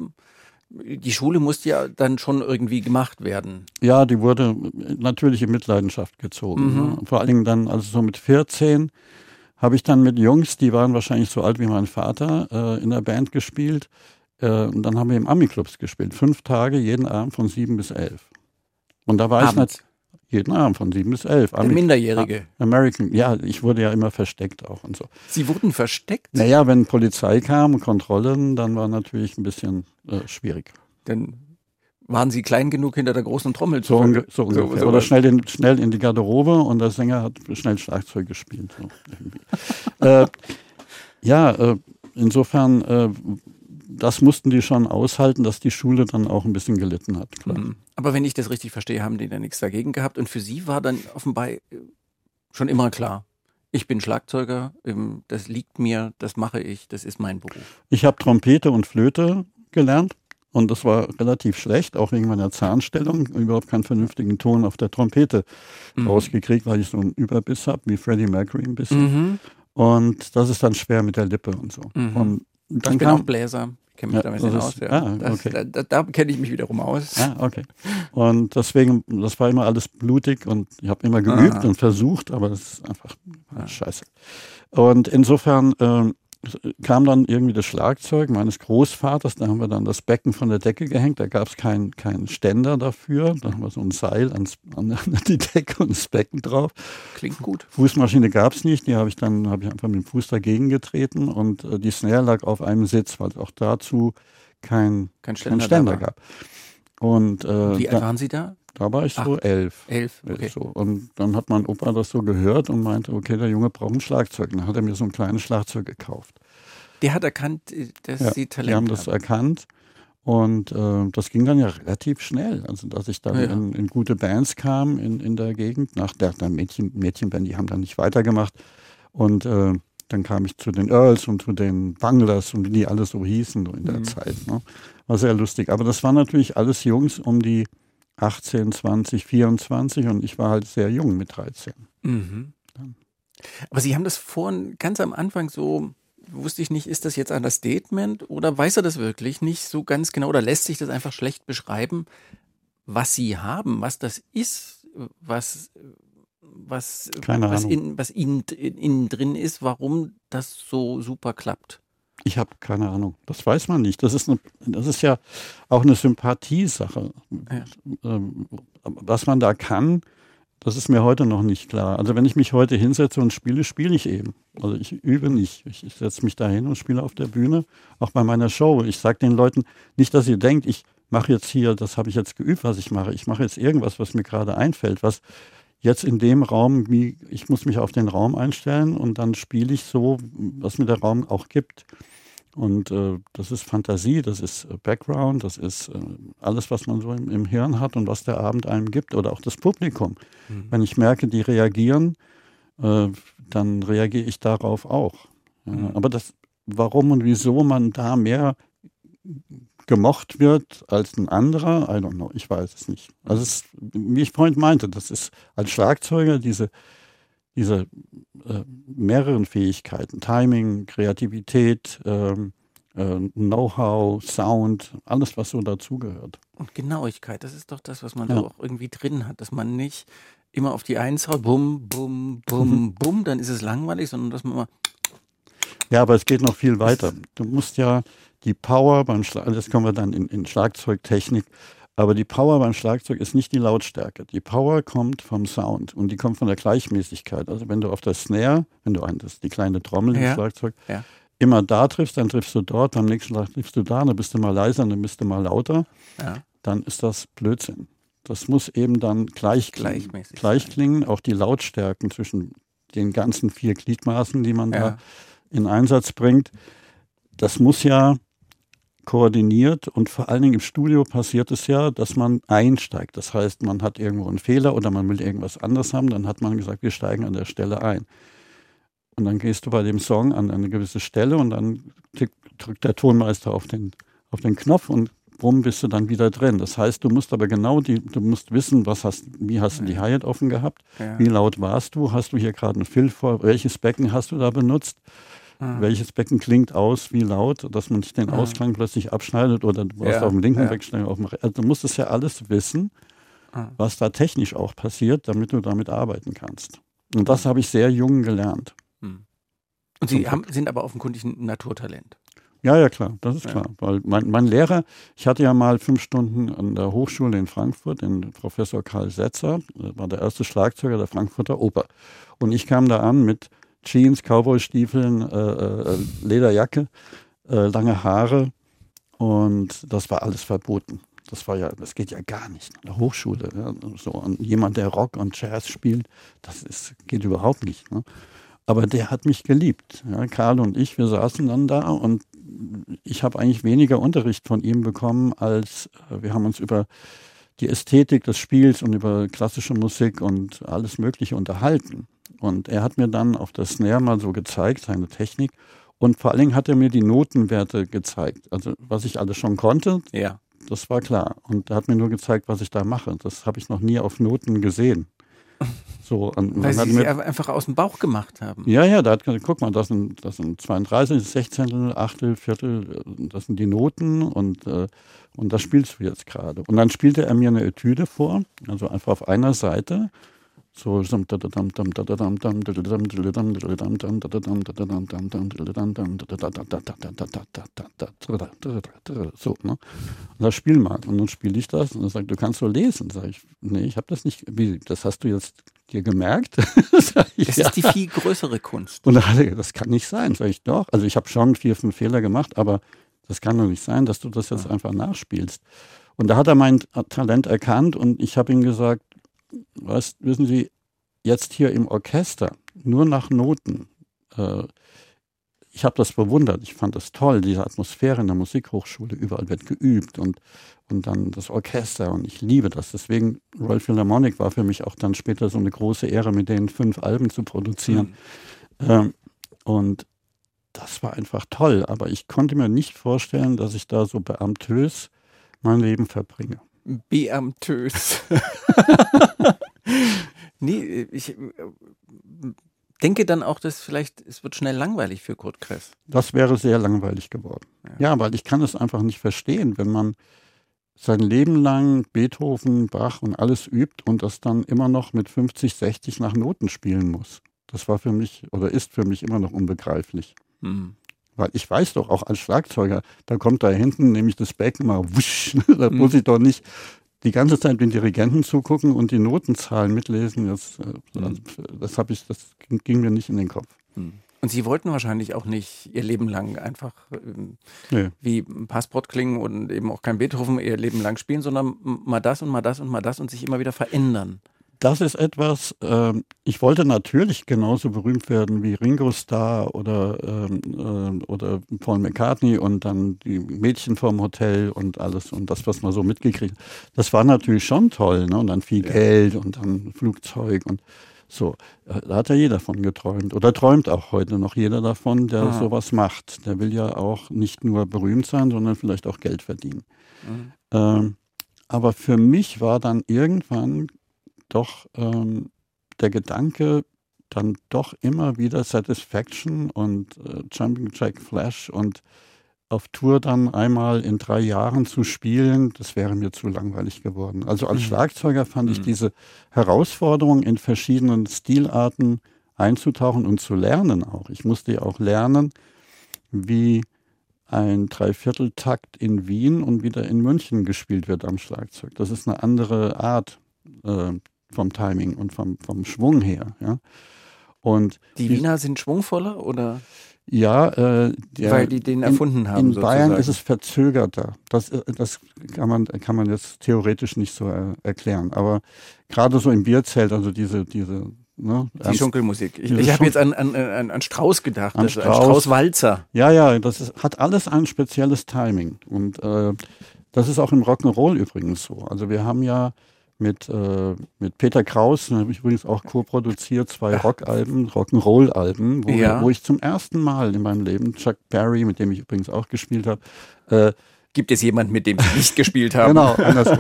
Die Schule musste ja dann schon irgendwie gemacht werden. Ja, die wurde natürlich in Mitleidenschaft gezogen. Mhm. Ne? Vor allen Dingen dann, also so mit 14, habe ich dann mit Jungs, die waren wahrscheinlich so alt wie mein Vater, äh, in der Band gespielt. Äh, und dann haben wir im Ami-Clubs gespielt. Fünf Tage, jeden Abend von sieben bis elf. Und da war Abends. ich jeden Abend von sieben bis elf. Der Minderjährige. American, ja, ich wurde ja immer versteckt auch und so. Sie wurden versteckt? Naja, wenn Polizei kam und Kontrollen, dann war natürlich ein bisschen äh, schwierig. Dann waren Sie klein genug hinter der großen Trommel zu so, unge so ungefähr. So, Oder schnell in, schnell in die Garderobe und der Sänger hat schnell Schlagzeug gespielt. So äh, ja, äh, insofern äh, das mussten die schon aushalten, dass die Schule dann auch ein bisschen gelitten hat. Klar. Mhm. Aber wenn ich das richtig verstehe, haben die da nichts dagegen gehabt. Und für sie war dann offenbar äh, schon immer klar, ich bin Schlagzeuger, ähm, das liegt mir, das mache ich, das ist mein Beruf. Ich habe Trompete und Flöte gelernt und das war relativ schlecht, auch wegen meiner Zahnstellung. Überhaupt keinen vernünftigen Ton auf der Trompete mhm. rausgekriegt, weil ich so einen Überbiss habe, wie Freddie Mercury ein bisschen. Mhm. Und das ist dann schwer mit der Lippe und so. Mhm. Und dann ich bin kam, auch Bläser kenne mich ja, da ein bisschen aus. Ja. Ah, okay. das, da, da kenne ich mich wiederum aus. Ah, okay. Und deswegen, das war immer alles blutig und ich habe immer geübt Aha. und versucht, aber das ist einfach ah. scheiße. Und insofern ähm, kam dann irgendwie das Schlagzeug meines Großvaters, da haben wir dann das Becken von der Decke gehängt, da gab es keinen kein Ständer dafür, da haben wir so ein Seil ans, an die Decke und das Becken drauf. Klingt gut. Fußmaschine gab es nicht, die habe ich dann habe ich einfach mit dem Fuß dagegen getreten und äh, die Snare lag auf einem Sitz, weil es auch dazu kein, kein Ständer, kein Ständer gab. Und, äh, Wie alt waren Sie da? Da war ich so Ach, elf. Elf, okay. So. Und dann hat mein Opa das so gehört und meinte, okay, der Junge braucht ein Schlagzeug. Und dann hat er mir so ein kleines Schlagzeug gekauft. Der hat erkannt, äh, dass ja, Sie Talent haben. Die haben das erkannt. Und äh, das ging dann ja relativ schnell. Also, dass ich dann ja. in, in, gute Bands kam in, in der Gegend. Nach der, der Mädchen, Mädchenband, die haben dann nicht weitergemacht. Und äh, dann kam ich zu den Earls und zu den Banglers und wie die alle so hießen in der mhm. Zeit. Ne? War sehr lustig. Aber das waren natürlich alles Jungs um die 18, 20, 24 und ich war halt sehr jung mit 13. Mhm. Aber Sie haben das vorhin ganz am Anfang so, wusste ich nicht, ist das jetzt ein Statement oder weiß er das wirklich nicht so ganz genau oder lässt sich das einfach schlecht beschreiben, was Sie haben, was das ist, was, was, was, in, was Ihnen, in, innen drin ist, warum das so super klappt? Ich habe keine Ahnung. Das weiß man nicht. Das ist, eine, das ist ja auch eine Sympathiesache. Ja. Ähm, was man da kann, das ist mir heute noch nicht klar. Also wenn ich mich heute hinsetze und spiele, spiele ich eben. Also ich übe nicht. Ich, ich setze mich da hin und spiele auf der Bühne, auch bei meiner Show. Ich sage den Leuten nicht, dass ihr denkt, ich mache jetzt hier, das habe ich jetzt geübt, was ich mache. Ich mache jetzt irgendwas, was mir gerade einfällt, was jetzt in dem Raum, wie ich muss mich auf den Raum einstellen und dann spiele ich so, was mir der Raum auch gibt. Und äh, das ist Fantasie, das ist äh, Background, das ist äh, alles, was man so im, im, Hirn hat und was der Abend einem gibt oder auch das Publikum. Mhm. Wenn ich merke, die reagieren, äh, dann reagiere ich darauf auch. Mhm. aber das, warum und wieso man da mehr gemocht wird als ein anderer, I don't know, ich weiß es nicht. Also es, wie ich vorhin meinte, das ist als Schlagzeuger diese diese äh, mehreren Fähigkeiten, Timing, Kreativität, ähm, äh, Know-how, Sound, alles, was so dazugehört. Und Genauigkeit, das ist doch das, was man ja. auch irgendwie drin hat, dass man nicht immer auf die Eins haut, bum, bum, bum, mhm. bum, dann ist es langweilig, sondern dass man immer. Ja, aber es geht noch viel weiter. Du musst ja die Power beim Schlag, das kommen wir dann in, in Schlagzeugtechnik, aber die Power beim Schlagzeug ist nicht die Lautstärke. Die Power kommt vom Sound und die kommt von der Gleichmäßigkeit. Also wenn du auf der Snare, wenn du ein, das die kleine Trommel ja. im Schlagzeug, ja. immer da triffst, dann triffst du dort, beim nächsten Schlag triffst du da, dann bist du mal leiser, dann bist du mal lauter. Ja. Dann ist das Blödsinn. Das muss eben dann gleich klingen. Gleich klingen, auch die Lautstärken zwischen den ganzen vier Gliedmaßen, die man da in Einsatz bringt. Das muss ja koordiniert und vor allen Dingen im Studio passiert es ja, dass man einsteigt. Das heißt, man hat irgendwo einen Fehler oder man will irgendwas anderes haben, dann hat man gesagt, wir steigen an der Stelle ein. Und dann gehst du bei dem Song an eine gewisse Stelle und dann drückt der Tonmeister auf den, auf den Knopf und bumm bist du dann wieder drin. Das heißt, du musst aber genau die, du musst wissen, was hast, wie hast du die Hi-Hat offen gehabt, ja. wie laut warst du, hast du hier gerade einen Fill vor, welches Becken hast du da benutzt, ah. welches Becken klingt aus, wie laut, dass man nicht den ah. Ausklang plötzlich abschneidet oder du brauchst ja. auf dem linken ja. wegschneiden, auf dem Also du musst es ja alles wissen, ah. was da technisch auch passiert, damit du damit arbeiten kannst. Und das habe ich sehr jung gelernt. Hm. Und Sie haben, sind aber offenkundig ein Naturtalent. Ja, ja, klar, das ist ja. klar. Weil mein, mein, Lehrer, ich hatte ja mal fünf Stunden an der Hochschule in Frankfurt, den Professor Karl Setzer, war der erste Schlagzeuger der Frankfurter Oper. Und ich kam da an mit Jeans, Cowboystiefeln, äh, äh, Lederjacke, äh, lange Haare und das war alles verboten. Das war ja, das geht ja gar nicht. An der Hochschule, ja, so und jemand, der Rock und Jazz spielt, das ist, geht überhaupt nicht. Ne? Aber der hat mich geliebt. Ja, Karl und ich, wir saßen dann da und ich habe eigentlich weniger Unterricht von ihm bekommen, als äh, wir haben uns über die Ästhetik des Spiels und über klassische Musik und alles Mögliche unterhalten. Und er hat mir dann auf der Snare mal so gezeigt, seine Technik. Und vor allen Dingen hat er mir die Notenwerte gezeigt. Also was ich alles schon konnte, ja. das war klar. Und er hat mir nur gezeigt, was ich da mache. Das habe ich noch nie auf Noten gesehen. So, und Weil sie mit, einfach aus dem Bauch gemacht haben. Ja, ja, da hat guck mal, das sind, das sind 32, 16, Achtel, Viertel, das sind die Noten und, äh, und das spielst du jetzt gerade. Und dann spielte er mir eine Etüde vor, also einfach auf einer Seite so so ne? Und das spiel mal. Und dann spiele ich das. Und dann sagt du kannst so lesen. Sag ich nee ich habe das nicht. Wie das hast du jetzt dir gemerkt? Ich, das ist die viel größere Kunst. Und dann hat er das kann nicht sein. Sag ich doch. Also ich habe schon vier fünf Fehler gemacht aber das kann doch nicht sein dass du das jetzt einfach nachspielst. Und da hat er mein Talent erkannt und ich habe ihm gesagt was, wissen Sie, jetzt hier im Orchester, nur nach Noten, äh, ich habe das bewundert, ich fand das toll, diese Atmosphäre in der Musikhochschule, überall wird geübt und, und dann das Orchester und ich liebe das. Deswegen Royal Philharmonic war für mich auch dann später so eine große Ehre, mit denen fünf Alben zu produzieren. Mhm. Ähm, und das war einfach toll, aber ich konnte mir nicht vorstellen, dass ich da so beamtös mein Leben verbringe. Beamtös. nee, ich äh, denke dann auch, dass vielleicht es wird schnell langweilig für Kurt Kress. Das wäre sehr langweilig geworden. Ja. ja, weil ich kann es einfach nicht verstehen, wenn man sein Leben lang Beethoven, Bach und alles übt und das dann immer noch mit 50, 60 nach Noten spielen muss. Das war für mich oder ist für mich immer noch unbegreiflich. Hm. Weil ich weiß doch auch als Schlagzeuger, da kommt da hinten nämlich das Becken mal wusch, da mhm. muss ich doch nicht die ganze Zeit den Dirigenten zugucken und die Notenzahlen mitlesen. Das, äh, mhm. das habe ich, das ging mir nicht in den Kopf. Mhm. Und Sie wollten wahrscheinlich auch nicht Ihr Leben lang einfach ähm, nee. wie Passport klingen und eben auch kein Beethoven Ihr Leben lang spielen, sondern mal das und mal das und mal das und sich immer wieder verändern das ist etwas, äh, ich wollte natürlich genauso berühmt werden wie Ringo Starr oder, ähm, äh, oder Paul McCartney und dann die Mädchen vom Hotel und alles und das, was man so mitgekriegt hat. Das war natürlich schon toll, ne? Und dann viel ja. Geld und dann Flugzeug und so. Äh, da hat ja jeder von geträumt oder träumt auch heute noch jeder davon, der ah. sowas macht. Der will ja auch nicht nur berühmt sein, sondern vielleicht auch Geld verdienen. Mhm. Ähm, aber für mich war dann irgendwann doch ähm, der Gedanke, dann doch immer wieder Satisfaction und äh, Jumping Jack Flash und auf Tour dann einmal in drei Jahren zu spielen, das wäre mir zu langweilig geworden. Also als mhm. Schlagzeuger fand ich mhm. diese Herausforderung in verschiedenen Stilarten einzutauchen und zu lernen auch. Ich musste ja auch lernen, wie ein Dreivierteltakt in Wien und wieder in München gespielt wird am Schlagzeug. Das ist eine andere Art äh, vom Timing und vom, vom Schwung her. Ja. Und die Wiener sind schwungvoller oder? Ja, äh, der, weil die den erfunden in, haben. In sozusagen. Bayern ist es verzögerter. Das, äh, das kann man kann man jetzt theoretisch nicht so äh, erklären. Aber gerade so im Bierzelt, also diese diese Ne? Die Schunkelmusik. Ich, ich habe jetzt an, an, an, an Strauß gedacht, an Strauß. Strauß-Walzer. Ja, ja, das ist, hat alles ein spezielles Timing. Und äh, das ist auch im Rock'n'Roll übrigens so. Also wir haben ja mit, äh, mit Peter Kraus, habe ich übrigens auch co-produziert, zwei Rockalben, Rock'n'Roll-Alben, wo, Ja. wo ich zum ersten Mal in meinem Leben Chuck Berry, mit dem ich übrigens auch gespielt habe, äh, Gibt es jemanden, mit dem Sie nicht gespielt haben? Genau, andersrum.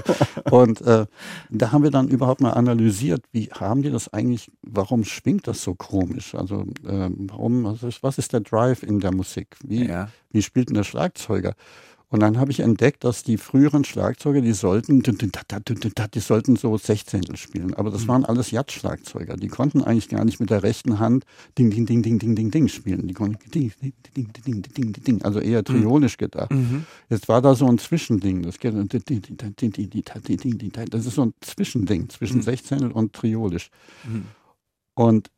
Und äh, da haben wir dann überhaupt mal analysiert, wie haben die das eigentlich, warum schwingt das so komisch? Also ähm, warum, was ist, was ist der Drive in der Musik? Wie, Ja. wie spielt denn der Schlagzeuger? Und dann habe ich entdeckt, dass die früheren Schlagzeuger, die sollten, die sollten so Sechzehntel spielen. Aber das waren alles Jazz-Schlagzeuger. Die konnten eigentlich gar nicht mit der rechten Hand Ding, Ding, Ding, Ding, Ding, Ding, Ding spielen. Die konnten Ding, Ding, Ding, Ding, Ding, Ding, Ding, Ding. Also eher triolisch gedacht. Mhm. Jetzt war da so ein Zwischending. Das, geht, das ist so ein Zwischending zwischen Mhm. Sechzehntel und Triolisch. Mhm. Und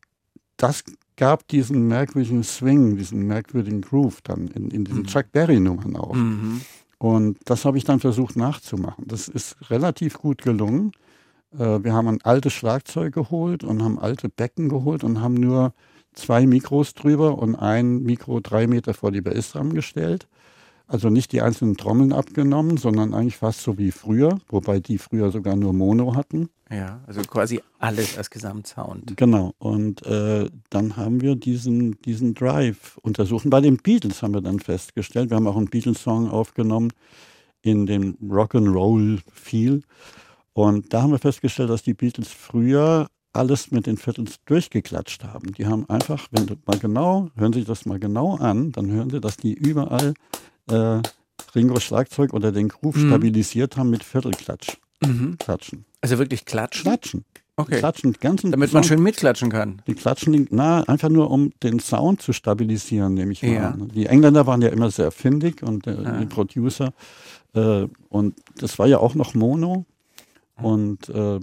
das gab diesen merkwürdigen Swing, diesen merkwürdigen Groove dann in, in diesen Mhm. Chuck Berry-Nummern auch. Mhm. Und das habe ich dann versucht nachzumachen. Das ist relativ gut gelungen. Äh, Wir haben ein altes Schlagzeug geholt und haben alte Becken geholt und haben nur zwei Mikros drüber und ein Mikro drei Meter vor die Bassdrum gestellt. Also nicht die einzelnen Trommeln abgenommen, sondern eigentlich fast so wie früher, wobei die früher sogar nur Mono hatten. Ja, also quasi alles als Gesamtsound. Genau. Und äh, dann haben wir diesen, diesen Drive untersucht. Und bei den Beatles haben wir dann festgestellt, wir haben auch einen Beatles-Song aufgenommen in dem Rock'n'Roll Feel. Und da haben wir festgestellt, dass die Beatles früher alles mit den Viertels durchgeklatscht haben. Die haben einfach, wenn du mal genau, hören Sie sich das mal genau an, dann hören Sie, dass die überall äh, Ringos Schlagzeug oder den Groove Mhm. stabilisiert haben mit Viertelklatsch. Mhm. Klatschen. Also wirklich klatschen? Klatschen. Okay. Klatschen. Ganzen Damit man Song- schön mitklatschen kann. die klatschen na, einfach nur, um den Sound zu stabilisieren, nehme ich mal Ja. an. Die Engländer waren ja immer sehr findig und äh, Ah. die Producer. Äh, und das war ja auch noch Mono. Und äh,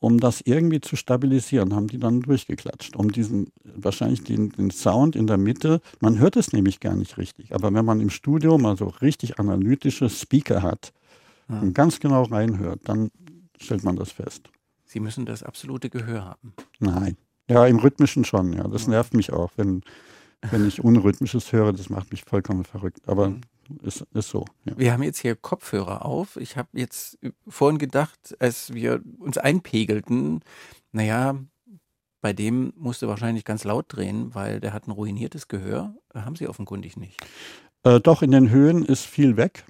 um das irgendwie zu stabilisieren, haben die dann durchgeklatscht. Um diesen, wahrscheinlich den, den Sound in der Mitte, man hört es nämlich gar nicht richtig. Aber wenn man im Studio mal so richtig analytische Speaker hat Ja. und ganz genau reinhört, dann stellt man das fest. Sie müssen das absolute Gehör haben. Nein. Ja, im Rhythmischen schon, ja. Das nervt mich auch, wenn, wenn ich Unrhythmisches höre, das macht mich vollkommen verrückt. Aber Mhm. Ist, ist so. Ja. Wir haben jetzt hier Kopfhörer auf. Ich habe jetzt vorhin gedacht, als wir uns einpegelten, naja, bei dem musste wahrscheinlich ganz laut drehen, weil der hat ein ruiniertes Gehör. Haben Sie offenkundig nicht. Äh, doch, in den Höhen ist viel weg.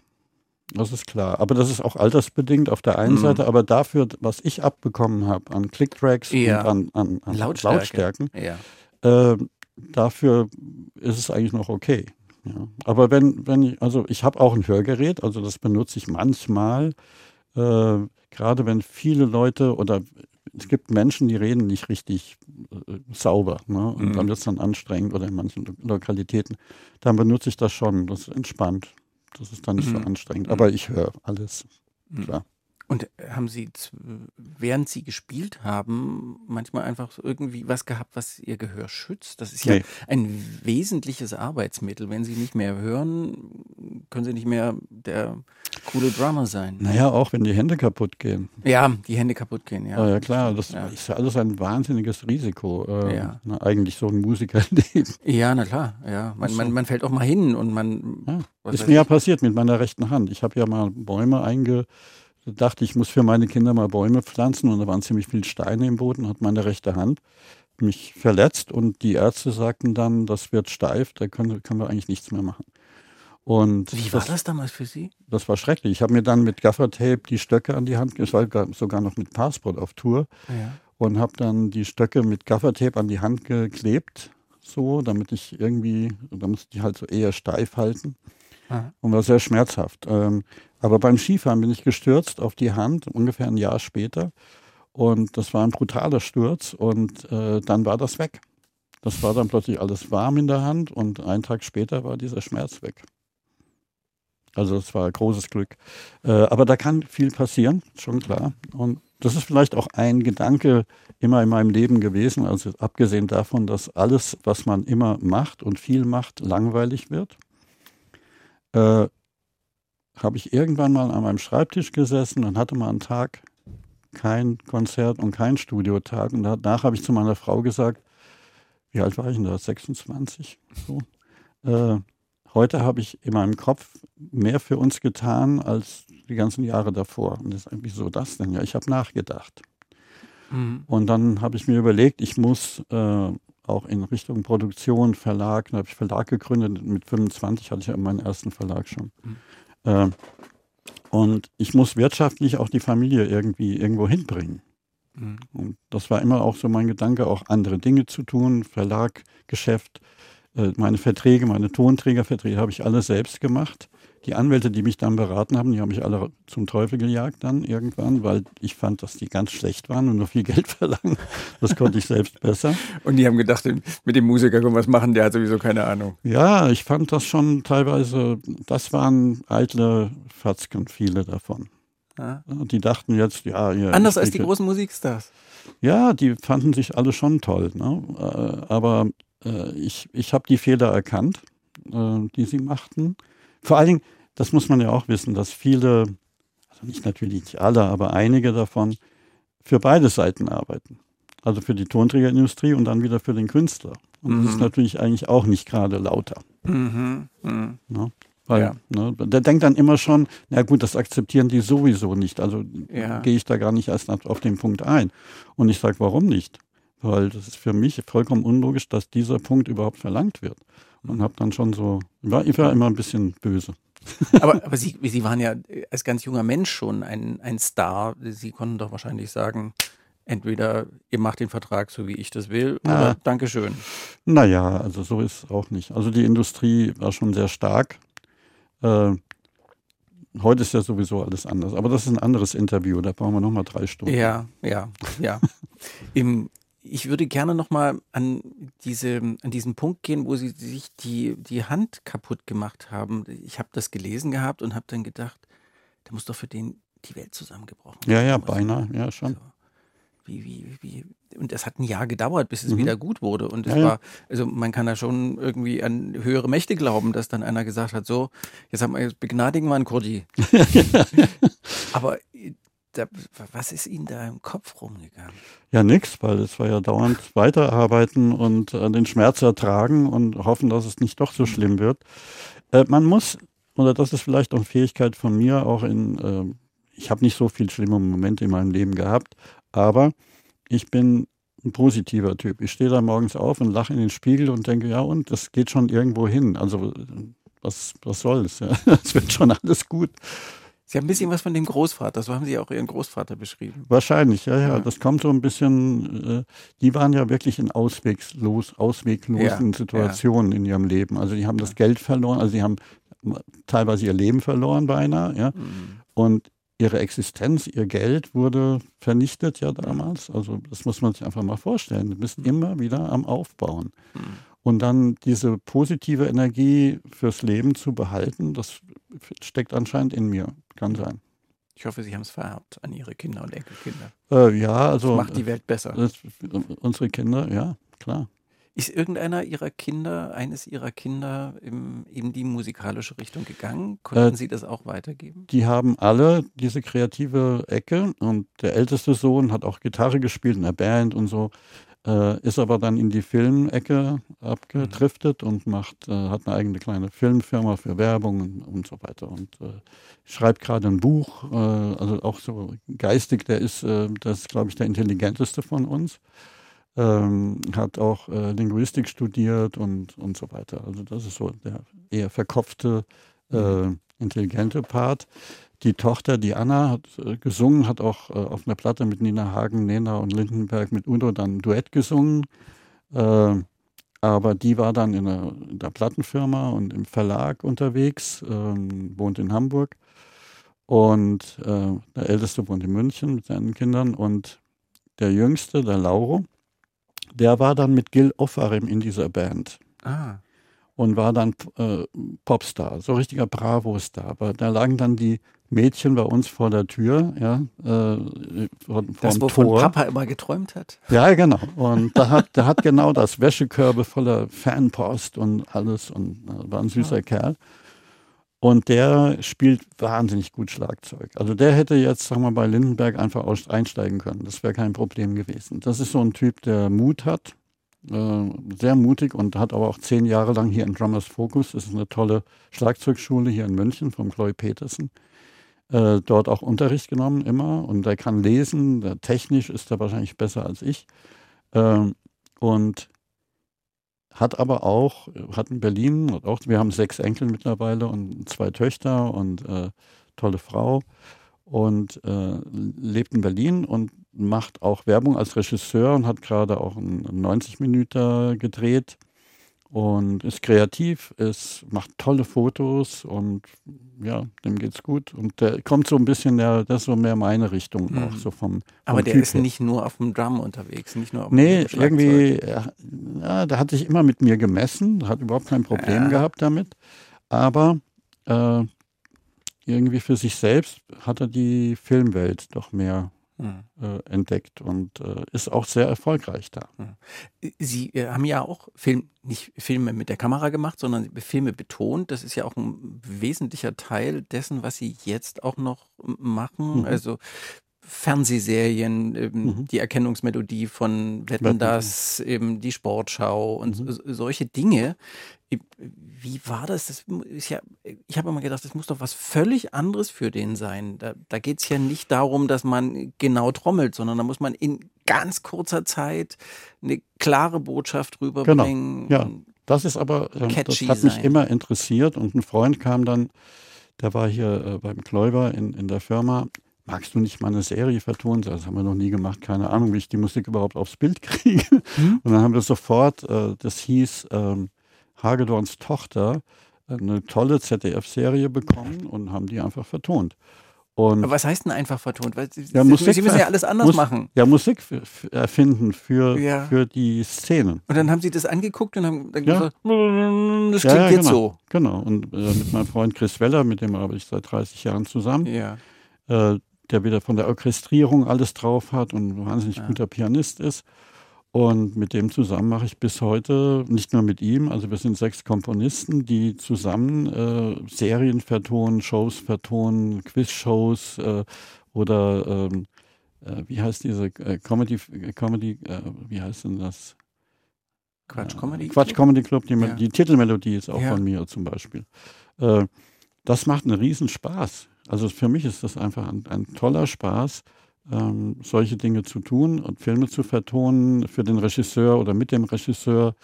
Das ist klar. Aber das ist auch altersbedingt auf der einen Mhm. Seite, aber dafür, was ich abbekommen habe an Clicktracks Ja. und an, an, an Lautstärke. Lautstärken, Ja. äh, dafür ist es eigentlich noch okay. Ja. Aber wenn, wenn ich, also ich habe auch ein Hörgerät, also das benutze ich manchmal, äh, gerade wenn viele Leute oder es gibt Menschen, die reden nicht richtig äh, sauber, ne? Und Mhm. dann wird es dann anstrengend oder in manchen Lo Lokalitäten, dann benutze ich das schon, das ist entspannt. Das ist dann nicht so Mhm. anstrengend. Mhm. Aber ich höre alles, Mhm. klar. Und haben Sie, während Sie gespielt haben, manchmal einfach irgendwie was gehabt, was Ihr Gehör schützt? Das ist ja Nee. ein wesentliches Arbeitsmittel. Wenn Sie nicht mehr hören, können Sie nicht mehr der coole Drummer sein. Naja, auch wenn die Hände kaputt gehen. Ja, die Hände kaputt gehen, ja. Ja, ja klar, das Ja. ist ja alles ein wahnsinniges Risiko. Äh, Ja. na, eigentlich so ein Musikerleben. Ja, na klar, ja. Man, man, man fällt auch mal hin und man. Ja. was Ist mir ja passiert mit meiner rechten Hand. Ich habe ja mal Bäume einge... dachte, ich muss für meine Kinder mal Bäume pflanzen und da waren ziemlich viele Steine im Boden, hat meine rechte Hand mich verletzt und die Ärzte sagten dann, das wird steif, da können, können wir eigentlich nichts mehr machen. Und Wie war das damals für Sie? das war schrecklich. Ich habe mir dann mit Gaffertape die Stöcke an die Hand, ich war gar- sogar noch mit Passport auf Tour Ja. und habe dann die Stöcke mit Gaffertape an die Hand geklebt, so, damit ich irgendwie, da musste ich halt so eher steif halten Aha. und war sehr schmerzhaft. Ähm, aber beim Skifahren bin ich gestürzt auf die Hand, ungefähr ein Jahr später. Und das war ein brutaler Sturz und äh, dann war das weg. Das war dann plötzlich alles warm in der Hand und einen Tag später war dieser Schmerz weg. Also das war großes Glück. Äh, aber da kann viel passieren, schon klar. Und das ist vielleicht auch ein Gedanke immer in meinem Leben gewesen, also abgesehen davon, dass alles, was man immer macht und viel macht, langweilig wird. Äh, habe ich irgendwann mal an meinem Schreibtisch gesessen und hatte mal einen Tag kein Konzert und kein Studiotag. Und danach habe ich zu meiner Frau gesagt, wie alt war ich denn da? 26? So. Äh, heute habe ich in meinem Kopf mehr für uns getan als die ganzen Jahre davor. Und das ist wieso das denn? Ja, ich habe nachgedacht. Mhm. Und dann habe ich mir überlegt, ich muss äh, auch in Richtung Produktion, Verlag, da habe ich Verlag gegründet. Mit 25 hatte ich ja meinen ersten Verlag schon. Mhm. Äh, und ich muss wirtschaftlich auch die Familie irgendwie irgendwo hinbringen. Mhm. Und das war immer auch so mein Gedanke, auch andere Dinge zu tun, Verlag, Geschäft. Äh, meine Verträge, meine Tonträgerverträge habe ich alle selbst gemacht. Die Anwälte, die mich dann beraten haben, die haben mich alle zum Teufel gejagt dann irgendwann, weil ich fand, dass die ganz schlecht waren und nur viel Geld verlangen. Das konnte ich selbst besser. Und die haben gedacht, mit dem Musiker können wir was machen, der hat sowieso keine Ahnung. Ja, ich fand das schon teilweise, das waren eitle Fatzken, viele davon. Ja. Die dachten jetzt, ja. ja Anders als die großen Musikstars. Ja, die fanden sich alle schon toll. Ne? Äh, aber äh, ich, ich habe die Fehler erkannt, äh, die sie machten. Vor allen Dingen, das muss man ja auch wissen, dass viele, also nicht natürlich nicht alle, aber einige davon für beide Seiten arbeiten. Also für die Tonträgerindustrie und dann wieder für den Künstler. Und mhm. das ist mhm. natürlich eigentlich auch nicht gerade lauter. Mhm. Mhm. Ja, weil, ja. ne, der denkt dann immer schon, na gut, das akzeptieren die sowieso nicht. Also ja. gehe ich da gar nicht erst auf den Punkt ein. Und ich sage, warum nicht? Weil das ist für mich vollkommen unlogisch, dass dieser Punkt überhaupt verlangt wird. Und habe dann schon so, war, ich war immer ein bisschen böse. Aber, aber Sie, Sie waren ja als ganz junger Mensch schon ein, ein Star. Sie konnten doch wahrscheinlich sagen, entweder ihr macht den Vertrag so, wie ich das will, oder ja. Dankeschön. Naja, also so ist es auch nicht. Also die Industrie war schon sehr stark. Äh, heute ist ja sowieso alles anders. Aber das ist ein anderes Interview, da brauchen wir nochmal drei Stunden. Ja, ja, ja. Im, ich würde gerne nochmal an, diese, an diesen Punkt gehen, wo Sie sich die, die Hand kaputt gemacht haben. Ich habe das gelesen gehabt und habe dann gedacht, da muss doch für den die Welt zusammengebrochen Ja, ja, beinahe, ja schon. So. Wie, wie, wie, und das hat ein Jahr gedauert, bis es mhm. wieder gut wurde. Und es ja, war, also man kann da schon irgendwie an höhere Mächte glauben, dass dann einer gesagt hat, so, jetzt haben wir, jetzt begnadigen wir einen Kurdi. Aber da, was ist Ihnen da im Kopf rumgegangen? Ja, nix, weil es war ja dauernd weiterarbeiten und äh, den Schmerz ertragen und hoffen, dass es nicht doch so schlimm wird. Äh, man muss, oder das ist vielleicht auch eine Fähigkeit von mir, auch in, äh, ich habe nicht so viel schlimme Momente in meinem Leben gehabt, aber ich bin ein positiver Typ. Ich stehe da morgens auf und lache in den Spiegel und denke, ja, und das geht schon irgendwo hin. Also was, was soll's? Ja? Es wird schon alles gut. Sie haben ein bisschen was von dem Großvater, so haben Sie auch Ihren Großvater beschrieben. Wahrscheinlich, ja, ja. ja. Das kommt so ein bisschen, äh, die waren ja wirklich in ausweglos, ausweglosen ja, Situationen in ihrem Leben. Also die haben das Geld verloren, also sie haben teilweise ihr Leben verloren beinahe, ja. Mhm. Und ihre Existenz, ihr Geld wurde vernichtet ja damals. Also das muss man sich einfach mal vorstellen. Du bist mhm. immer wieder am Aufbauen. Mhm. Und dann diese positive Energie fürs Leben zu behalten, das steckt anscheinend in mir. Kann sein. Ich hoffe, Sie haben es vererbt an Ihre Kinder und Enkelkinder. Äh, ja, also. Das macht die Welt besser. Das, unsere Kinder, ja, klar. Ist irgendeiner Ihrer Kinder, eines Ihrer Kinder im, in die musikalische Richtung gegangen? Konnten äh, Sie das auch weitergeben? Die haben alle diese kreative Ecke und der älteste Sohn hat auch Gitarre gespielt in der Band und so. Äh, ist aber dann in die Filmecke abgedriftet mhm. und macht, äh, hat eine eigene kleine Filmfirma für Werbung und, und so weiter. Und äh, schreibt gerade ein Buch, äh, also auch so geistig, der ist, äh, das ist, glaube ich, der intelligenteste von uns. Ähm, hat auch äh, Linguistik studiert und, und so weiter. Also das ist so der eher verkopfte, mhm. intelligente Part. Die Tochter, die Anna, hat äh, gesungen, hat auch äh, auf einer Platte mit Nina Hagen, Nena und Lindenberg mit Udo dann ein Duett gesungen. Äh, aber die war dann in der, in der, Plattenfirma und im Verlag unterwegs, ähm, wohnt in Hamburg. Und äh, der Älteste wohnt in München mit seinen Kindern. Und der Jüngste, der Lauro, der war dann mit Gil Offarim in dieser Band. Ah. Und war dann äh, Popstar, so richtiger Bravo-Star. Aber da lagen dann die Mädchen bei uns vor der Tür, ja, äh, vor, das, wovon Tor. Papa immer geträumt hat. Ja, genau. Und da hat, der hat genau das Wäschekörbe voller Fanpost und alles und äh, war ein süßer ja. Kerl. Und der spielt wahnsinnig gut Schlagzeug. Also der hätte jetzt, sagen wir, bei Lindenberg einfach einsteigen können. Das wäre kein Problem gewesen. Das ist so ein Typ, der Mut hat, äh, sehr mutig und hat aber auch zehn Jahre lang hier in Drummers Focus, das ist eine tolle Schlagzeugschule hier in München vom Chloe Petersen, äh, dort auch Unterricht genommen immer. Und er kann lesen, der, technisch ist er wahrscheinlich besser als ich. Ähm, und hat aber auch, hat in Berlin, auch, wir haben sechs Enkel mittlerweile und zwei Töchter und äh, tolle Frau. Und äh, lebt in Berlin und macht auch Werbung als Regisseur und hat gerade auch einen 90 Minuten gedreht und ist kreativ, ist, macht tolle Fotos und ja, dem geht's gut. Und der kommt so ein bisschen, der, das ist so mehr meine Richtung mhm. auch so vom, vom Aber der typ ist her. nicht nur auf dem Drum unterwegs, nicht nur auf dem Nee, irgendwie, ja, der hat sich immer mit mir gemessen, hat überhaupt kein Problem ja. gehabt damit. Aber äh, irgendwie für sich selbst hat er die Filmwelt doch mehr mhm. äh, entdeckt und äh, ist auch sehr erfolgreich da. Mhm. Sie äh, haben ja auch Film, nicht Filme mit der Kamera gemacht, sondern Filme betont. Das ist ja auch ein wesentlicher Teil dessen, was Sie jetzt auch noch machen. Mhm. Also Fernsehserien, eben mhm. die Erkennungsmelodie von Wetten das, eben die Sportschau und mhm. solche Dinge. Wie war das? das ist ja, ich habe immer gedacht, das muss doch was völlig anderes für den sein. Da, da geht es ja nicht darum, dass man genau trommelt, sondern da muss man in ganz kurzer Zeit eine klare Botschaft rüberbringen. Genau. Ja, das ist aber, äh, das hat mich sein. immer interessiert und ein Freund kam dann, der war hier äh, beim Kläuber in, in der Firma magst du nicht mal eine Serie vertonen? Das haben wir noch nie gemacht, keine Ahnung, wie ich die Musik überhaupt aufs Bild kriege. Mhm. Und dann haben wir sofort, äh, das hieß ähm, Hagedorns Tochter, eine tolle ZDF-Serie bekommen und haben die einfach vertont. Und Aber was heißt denn einfach vertont? Weil Sie, ja, Musik, Sie müssen ja alles anders muss, machen. Ja, Musik erfinden für, ja. für die Szenen. Und dann haben Sie das angeguckt und haben dann ja. gesagt, das klingt ja, jetzt genau, so. Genau. Und äh, mit meinem Freund Chris Weller, mit dem arbeite ich seit 30 Jahren zusammen. Ja. Äh, der wieder von der Orchestrierung alles drauf hat und ein wahnsinnig ja. guter Pianist ist. Und mit dem zusammen mache ich bis heute, nicht nur mit ihm, also wir sind sechs Komponisten, die zusammen äh, Serien vertonen, Shows vertonen, Quizshows äh, oder ähm, äh, wie heißt diese äh, Comedy, Comedy äh, wie heißt denn das? Quatsch äh, Comedy Club? Quatsch Comedy Club, die, ja. die Titelmelodie ist auch ja. von mir zum Beispiel. das macht einen riesen Spaß. Also für mich ist das einfach ein, ein toller Spaß, ähm, solche Dinge zu tun und Filme zu vertonen, für den Regisseur oder mit dem Regisseur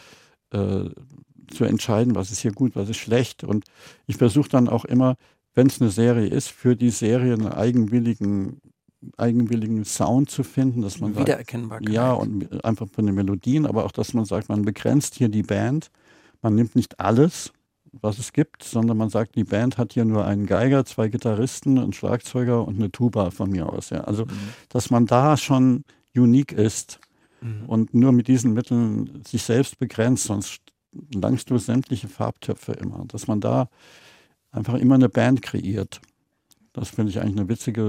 äh, zu entscheiden, was ist hier gut, was ist schlecht. Und ich versuche dann auch immer, wenn es eine Serie ist, für die Serie einen eigenwilligen, eigenwilligen Sound zu finden, dass man Wiedererkennbarkeit. Sagt, ja, und einfach von den Melodien, aber auch, dass man sagt, man begrenzt hier die Band, man nimmt nicht alles, was es gibt, sondern man sagt, die Band hat hier nur einen Geiger, zwei Gitarristen, einen Schlagzeuger und eine Tuba von mir aus. Ja. Also, mhm. dass man da schon unique ist mhm. und nur mit diesen Mitteln sich selbst begrenzt, sonst langst du sämtliche Farbtöpfe immer. Dass man da einfach immer eine Band kreiert. Das finde ich eigentlich eine witzige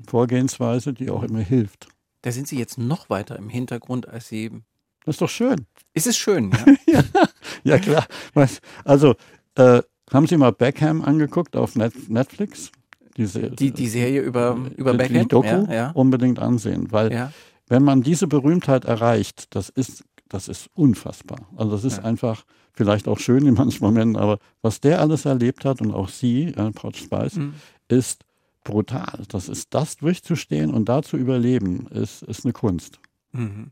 äh, Vorgehensweise, die auch immer hilft. Da sind Sie jetzt noch weiter im Hintergrund, als Sie. Das ist doch schön. Ist es schön, ja? ja, ja, klar. Also äh, haben Sie mal Beckham angeguckt auf Net Netflix? Diese, die, die Serie über, über die, Beckham? Die Doku ja, ja. unbedingt ansehen, weil ja. wenn man diese Berühmtheit erreicht, das ist, das ist unfassbar. Also das ist einfach vielleicht auch schön in manchen Momenten, aber was der alles erlebt hat und auch Sie, äh, Spice, mhm. ist brutal. Das ist das durchzustehen und da zu überleben, ist, ist eine Kunst. Mhm.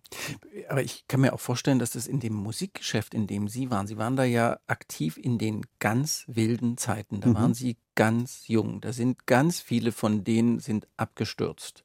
Aber ich kann mir auch vorstellen, dass das in dem Musikgeschäft, in dem Sie waren, Sie waren da ja aktiv in den ganz wilden Zeiten. Da mhm. waren Sie ganz jung. Da sind ganz viele von denen sind abgestürzt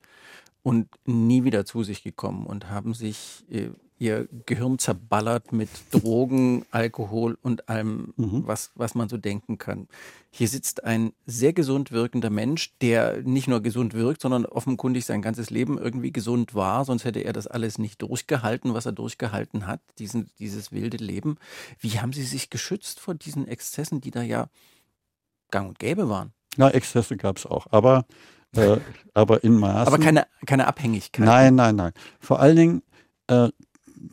und nie wieder zu sich gekommen und haben sich äh, ihr Gehirn zerballert mit Drogen, Alkohol und allem, mhm. was, was man so denken kann. Hier sitzt ein sehr gesund wirkender Mensch, der nicht nur gesund wirkt, sondern offenkundig sein ganzes Leben irgendwie gesund war, sonst hätte er das alles nicht durchgehalten, was er durchgehalten hat, diesen, dieses wilde Leben. Wie haben Sie sich geschützt vor diesen Exzessen, die da ja gang und gäbe waren? Na, Exzesse gab es auch, aber, äh, aber in Maßen. Aber keine, keine Abhängigkeit. Nein, nein, nein. Vor allen Dingen, äh,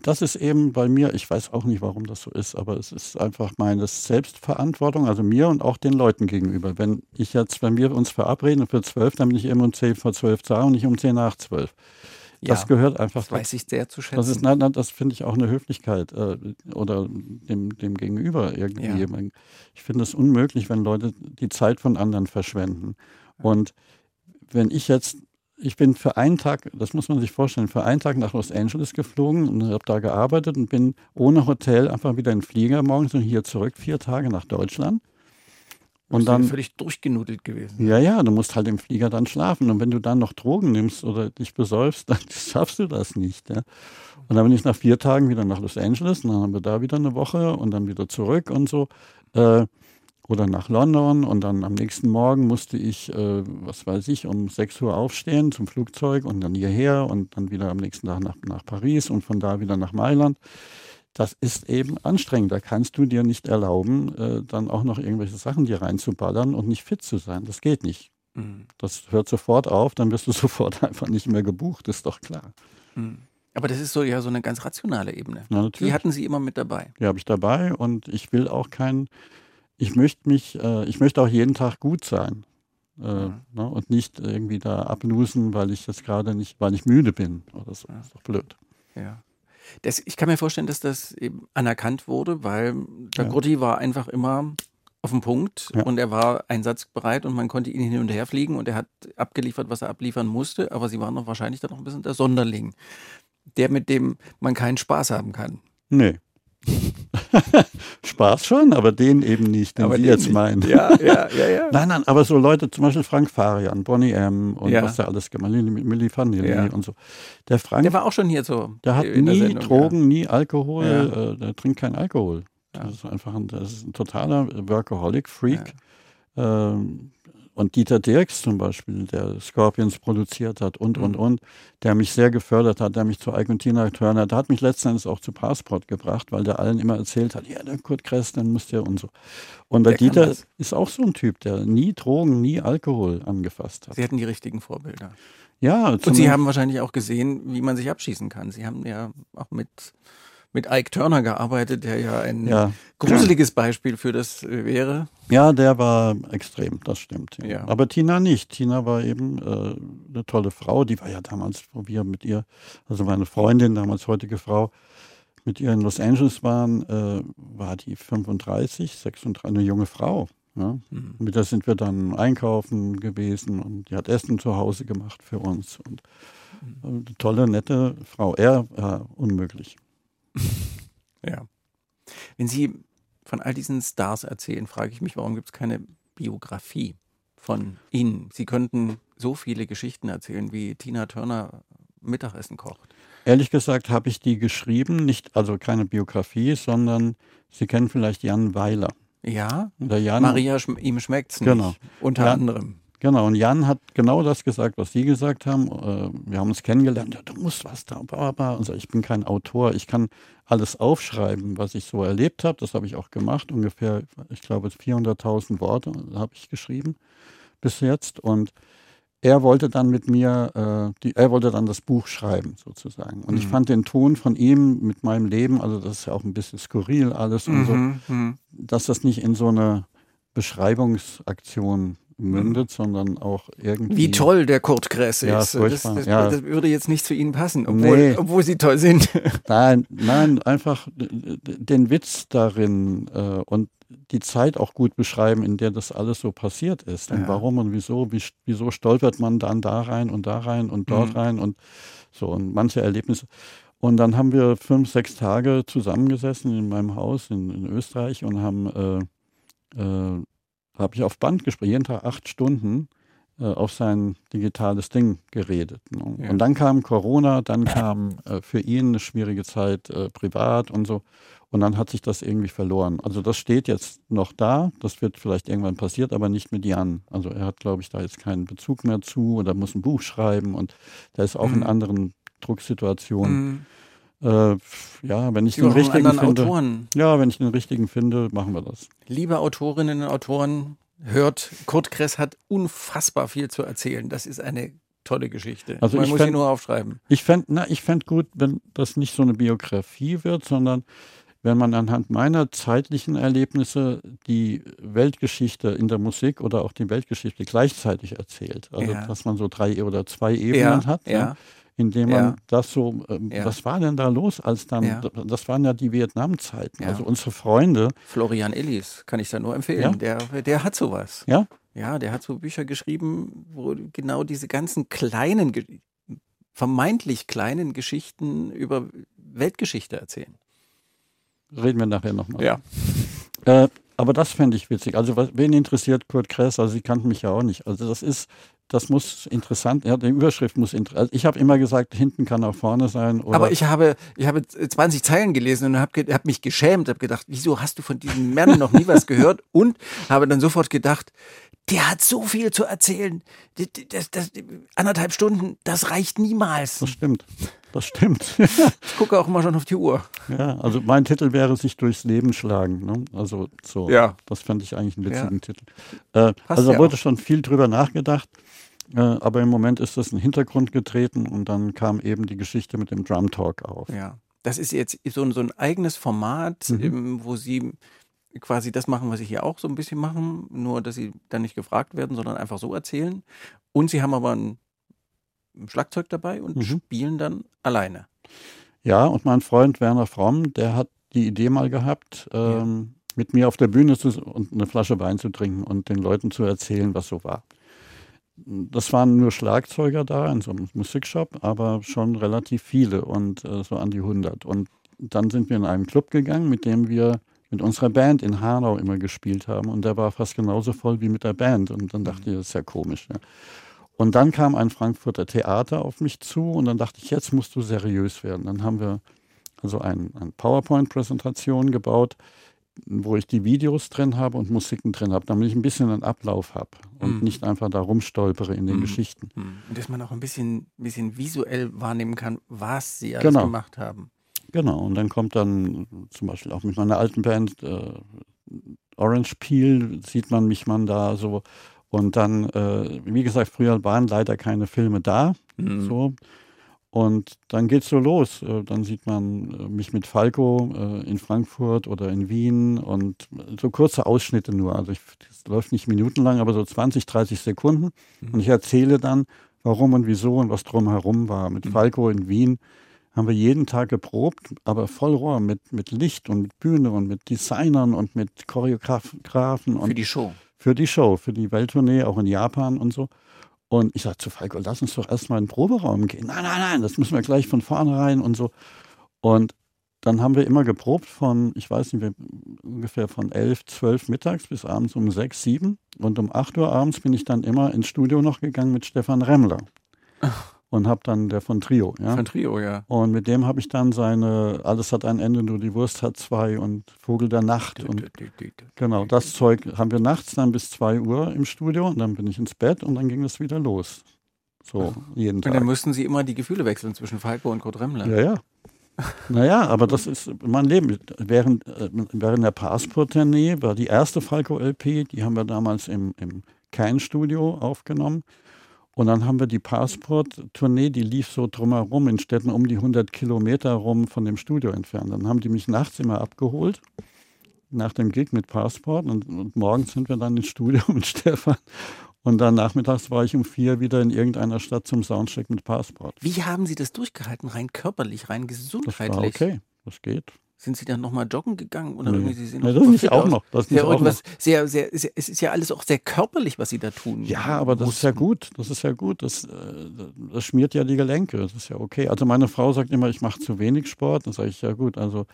das ist eben bei mir, ich weiß auch nicht, warum das so ist, aber es ist einfach meine Selbstverantwortung, also mir und auch den Leuten gegenüber. Wenn ich jetzt, wenn wir uns verabreden für zwölf, dann bin ich eben um zehn vor zwölf da und nicht um zehn nach zwölf. Das ja, gehört einfach. Das weiß ich sehr zu schätzen. Das ist, nein, nein, das finde ich auch eine Höflichkeit äh, oder dem, dem Gegenüber irgendwie. Ja. Ich finde es unmöglich, wenn Leute die Zeit von anderen verschwenden. Und wenn ich jetzt, ich bin für einen Tag, das muss man sich vorstellen, für einen Tag nach Los Angeles geflogen und habe da gearbeitet und bin ohne Hotel einfach wieder in den Flieger morgens und hier zurück, vier Tage nach Deutschland. Und dann völlig durchgenudelt gewesen. Ja, ja, du musst halt im Flieger dann schlafen. Und wenn du dann noch Drogen nimmst oder dich besäufst, dann schaffst du das nicht. Ja. Und dann bin ich nach vier Tagen wieder nach Los Angeles und dann haben wir da wieder eine Woche und dann wieder zurück und so. Äh, oder nach London und dann am nächsten Morgen musste ich, äh, was weiß ich, um 6 Uhr aufstehen zum Flugzeug und dann hierher und dann wieder am nächsten Tag nach, nach Paris und von da wieder nach Mailand das ist eben anstrengend. Da kannst du dir nicht erlauben, äh, dann auch noch irgendwelche Sachen dir reinzuballern und nicht fit zu sein. Das geht nicht. Mhm. Das hört sofort auf, dann wirst du sofort einfach nicht mehr gebucht, ist doch klar. Mhm. Aber das ist so ja so eine ganz rationale Ebene. Na. Die hatten Sie immer mit dabei. Die habe ich dabei und ich will auch keinen, ich möchte mich, äh, ich möchte auch jeden Tag gut sein. Äh, mhm. ne, und nicht irgendwie da ablusen, weil ich jetzt gerade nicht, weil ich müde bin oder so. Ja. Ist doch blöd. Ja. Das, ich kann mir vorstellen, dass das eben anerkannt wurde, weil der ja. War einfach immer auf dem Punkt ja. und er war einsatzbereit und man konnte ihn hin und her fliegen und er hat abgeliefert, was er abliefern musste, aber sie waren noch wahrscheinlich dann noch ein bisschen der Sonderling, der mit dem man keinen Spaß haben kann. Nee. Spaß schon, aber den eben nicht, den aber Sie jetzt nicht. meinen. Ja, ja, ja, ja. nein, nein, aber so Leute, zum Beispiel Frank Farian, Bonnie M. und ja. was der alles gemacht hat, Milli Vanilli ja. und so. Der Frank. Der war auch schon hier so. Der hat nie Sendung, Drogen, ja. nie Alkohol, äh, der trinkt kein Alkohol. Das ist einfach ein, das ist ein totaler Workaholic-Freak. Ähm, und Dieter Dirks zum Beispiel, der Scorpions produziert hat und, und, mhm. und, der mich sehr gefördert hat, der mich zu Ike und Tina Turner, der hat mich letztendlich auch zu Passport gebracht, weil der allen immer erzählt hat, ja, der Kurt Kress, dann müsst ihr und so. Und der, der Dieter ist auch so ein Typ, der nie Drogen, nie Alkohol angefasst hat. Sie hatten die richtigen Vorbilder. Ja. Und Sie haben wahrscheinlich auch gesehen, wie man sich abschießen kann. Sie haben ja auch mit mit Ike Turner gearbeitet, der ja ein ja. gruseliges Beispiel für das äh, wäre. Ja, der war extrem, das stimmt. Ja. Aber Tina nicht. Tina war eben äh, eine tolle Frau. Die war ja damals, wo wir mit ihr, also meine Freundin, damals heutige Frau, mit ihr in Los Angeles waren, äh, war die 35, 36, eine junge Frau. Ja. Mhm. Mit der sind wir dann einkaufen gewesen und die hat Essen zu Hause gemacht für uns. Und mhm. eine tolle, nette Frau. Er, ja, unmöglich. ja. Wenn Sie von all diesen Stars erzählen, frage ich mich, warum gibt es keine Biografie von Ihnen? Sie könnten so viele Geschichten erzählen, wie Tina Turner Mittagessen kocht. Ehrlich gesagt habe ich die geschrieben, nicht also keine Biografie, sondern Sie kennen vielleicht Jan Weiler. Ja, Jan, Maria, ihm schmeckt's nicht. Genau. Unter ja, anderem. Genau, und Jan hat genau das gesagt, was Sie gesagt haben. Äh, wir haben uns kennengelernt, ja, du musst was da, bla, bla. Und so, ich bin kein Autor, ich kann alles aufschreiben, was ich so erlebt habe. Das habe ich auch gemacht, ungefähr, ich glaube, 400.000 Worte habe ich geschrieben bis jetzt. Und er wollte dann mit mir, äh, die, er wollte dann das Buch schreiben, sozusagen. Und mhm. ich fand den Ton von ihm mit meinem Leben, also das ist ja auch ein bisschen skurril alles und mhm. so, mhm. dass das nicht in so eine Beschreibungsaktion mündet, sondern auch irgendwie. Wie toll der Kurt Kress ja, ist. Das, das, ja. das, würde jetzt nicht zu Ihnen passen, obwohl, nee. obwohl Sie toll sind. Nein, nein, einfach den Witz darin äh, und die Zeit auch gut beschreiben, in der das alles so passiert ist. Und ja. warum und wieso, wie, wieso stolpert man dann da rein und da rein und dort mhm. rein und so und manche Erlebnisse. Und dann haben wir fünf, sechs Tage zusammengesessen in meinem Haus in, in Österreich und haben äh, äh, habe ich auf Band gesprochen, jeden Tag acht Stunden äh, auf sein digitales Ding geredet. Ne? Ja. Und dann kam Corona, dann kam äh, für ihn eine schwierige Zeit äh, privat und so. Und dann hat sich das irgendwie verloren. Also das steht jetzt noch da, das wird vielleicht irgendwann passiert, aber nicht mit Jan. Also er hat, glaube ich, da jetzt keinen Bezug mehr zu oder muss ein Buch schreiben und der ist auch mhm. in anderen Drucksituationen. Mhm. Äh, ja, wenn ich den richtigen finde. Autoren. Ja, wenn ich den richtigen finde, machen wir das. Liebe Autorinnen und Autoren, hört, Kurt Kress hat unfassbar viel zu erzählen. Das ist eine tolle Geschichte. Also Man muss fänd, sie nur aufschreiben. Ich fände ich fänd gut, wenn das nicht so eine Biografie wird, sondern wenn man anhand meiner zeitlichen Erlebnisse die Weltgeschichte in der Musik oder auch die Weltgeschichte gleichzeitig erzählt. Also ja. dass man so drei oder zwei Ebenen ja, hat. Ja. Indem man ja. das so, äh, ja. was war denn da los, als dann, ja. das waren ja die Vietnam-Zeiten, also unsere Freunde. Florian Illis, kann ich da nur empfehlen, der, der hat sowas. Ja? Ja, der hat so Bücher geschrieben, wo genau diese ganzen kleinen, vermeintlich kleinen Geschichten über Weltgeschichte erzählen. Reden wir nachher nochmal. Ja. Äh, aber das fände ich witzig. Also was, wen interessiert Kurt Kress? Also sie kannten mich ja auch nicht. Also das ist, das muss interessant, ja, die Überschrift muss interessant. Also ich habe immer gesagt, hinten kann auch vorne sein. Aber ich habe, ich habe 20 Zeilen gelesen und habe hab mich geschämt, habe gedacht, wieso hast du von diesem Mann noch nie was gehört? Und habe dann sofort gedacht, der hat so viel zu erzählen. Das, das, das, anderthalb Stunden, das reicht niemals. Das stimmt. Das stimmt. ich gucke auch immer schon auf die Uhr. Ja, also mein Titel wäre sich durchs Leben schlagen. Ne? Also so. Ja. Das fände ich eigentlich einen witzigen ja. Titel. Äh, also da ja wurde auch. schon viel drüber nachgedacht. Äh, aber im Moment ist das in den Hintergrund getreten und dann kam eben die Geschichte mit dem Drum Talk auf. Ja. Das ist jetzt so, so ein eigenes Format, mhm. wo Sie quasi das machen, was sie hier auch so ein bisschen machen, nur dass sie dann nicht gefragt werden, sondern einfach so erzählen. Und sie haben aber ein, Schlagzeug dabei und mhm. spielen dann alleine. Ja, und mein Freund Werner Fromm, der hat die Idee mal gehabt, ähm, ja. mit mir auf der Bühne zu, und eine Flasche Wein zu trinken und den Leuten zu erzählen, was so war. Das waren nur Schlagzeuger da in so einem Musikshop, aber schon relativ viele und äh, so an die 100. Und dann sind wir in einen Club gegangen, mit dem wir mit unserer Band in Hanau immer gespielt haben und der war fast genauso voll wie mit der Band und dann dachte ich, das ist ja komisch. Ja. Und dann kam ein Frankfurter Theater auf mich zu und dann dachte ich, jetzt musst du seriös werden. Dann haben wir also eine ein PowerPoint-Präsentation gebaut, wo ich die Videos drin habe und Musiken drin habe, damit ich ein bisschen einen Ablauf habe und mhm. nicht einfach da rumstolpere in den mhm. Geschichten. Mhm. Und dass man auch ein bisschen, bisschen visuell wahrnehmen kann, was sie alles genau. gemacht haben. Genau, und dann kommt dann zum Beispiel auch mit meiner alten Band äh, Orange Peel, sieht man mich man da so. Und dann, äh, wie gesagt, früher waren leider keine Filme da. Mhm. So. Und dann geht's so los. Äh, dann sieht man äh, mich mit Falco äh, in Frankfurt oder in Wien und so kurze Ausschnitte nur. Also es läuft nicht minutenlang, aber so 20, 30 Sekunden. Mhm. Und ich erzähle dann, warum und wieso und was drumherum war. Mit mhm. Falco in Wien haben wir jeden Tag geprobt, aber voll Rohr mit, mit Licht und mit Bühne und mit Designern und mit Choreografen. Und für die Show. Für die Show, für die Welttournee, auch in Japan und so. Und ich sagte zu Falco, lass uns doch erstmal in den Proberaum gehen. Nein, nein, nein, das müssen wir gleich von vornherein und so. Und dann haben wir immer geprobt von, ich weiß nicht, ungefähr von elf, zwölf mittags bis abends um sechs, sieben. Und um acht Uhr abends bin ich dann immer ins Studio noch gegangen mit Stefan Remmler. Ach und habe dann der von Trio. Ja? Von Trio, ja. Und mit dem habe ich dann seine Alles hat ein Ende, nur die Wurst hat zwei und Vogel der Nacht. Und genau, das Zeug haben wir nachts dann bis zwei Uhr im Studio und dann bin ich ins Bett und dann ging es wieder los. So, jeden Tag. Und dann mussten Sie immer die Gefühle wechseln zwischen Falco und Kurt Remmler. Ja, ja. Naja, aber das ist mein Leben. Während, äh, während der Passport-Tournee war die erste Falco-LP, die haben wir damals im, im Kein-Studio aufgenommen. Und dann haben wir die Passport-Tournee, die lief so drumherum in Städten um die 100 Kilometer rum von dem Studio entfernt. Dann haben die mich nachts immer abgeholt, nach dem Gig mit Passport. Und, und morgens sind wir dann ins Studio mit Stefan. Und dann nachmittags war ich um vier wieder in irgendeiner Stadt zum Soundcheck mit Passport. Wie haben Sie das durchgehalten, rein körperlich, rein gesundheitlich? Das war okay, das geht. Sind Sie dann nochmal joggen gegangen? Oder nee. irgendwie Sie sind nee, das nicht auch noch. Das ist ja irgendwas sehr, sehr, sehr, es ist ja alles auch sehr körperlich, was Sie da tun. Ja, aber das ist ja gut. Das ist ja gut. Das, äh, das schmiert ja die Gelenke. Das ist ja okay. Also meine Frau sagt immer, ich mache zu wenig Sport. Dann sage ich, ja gut, also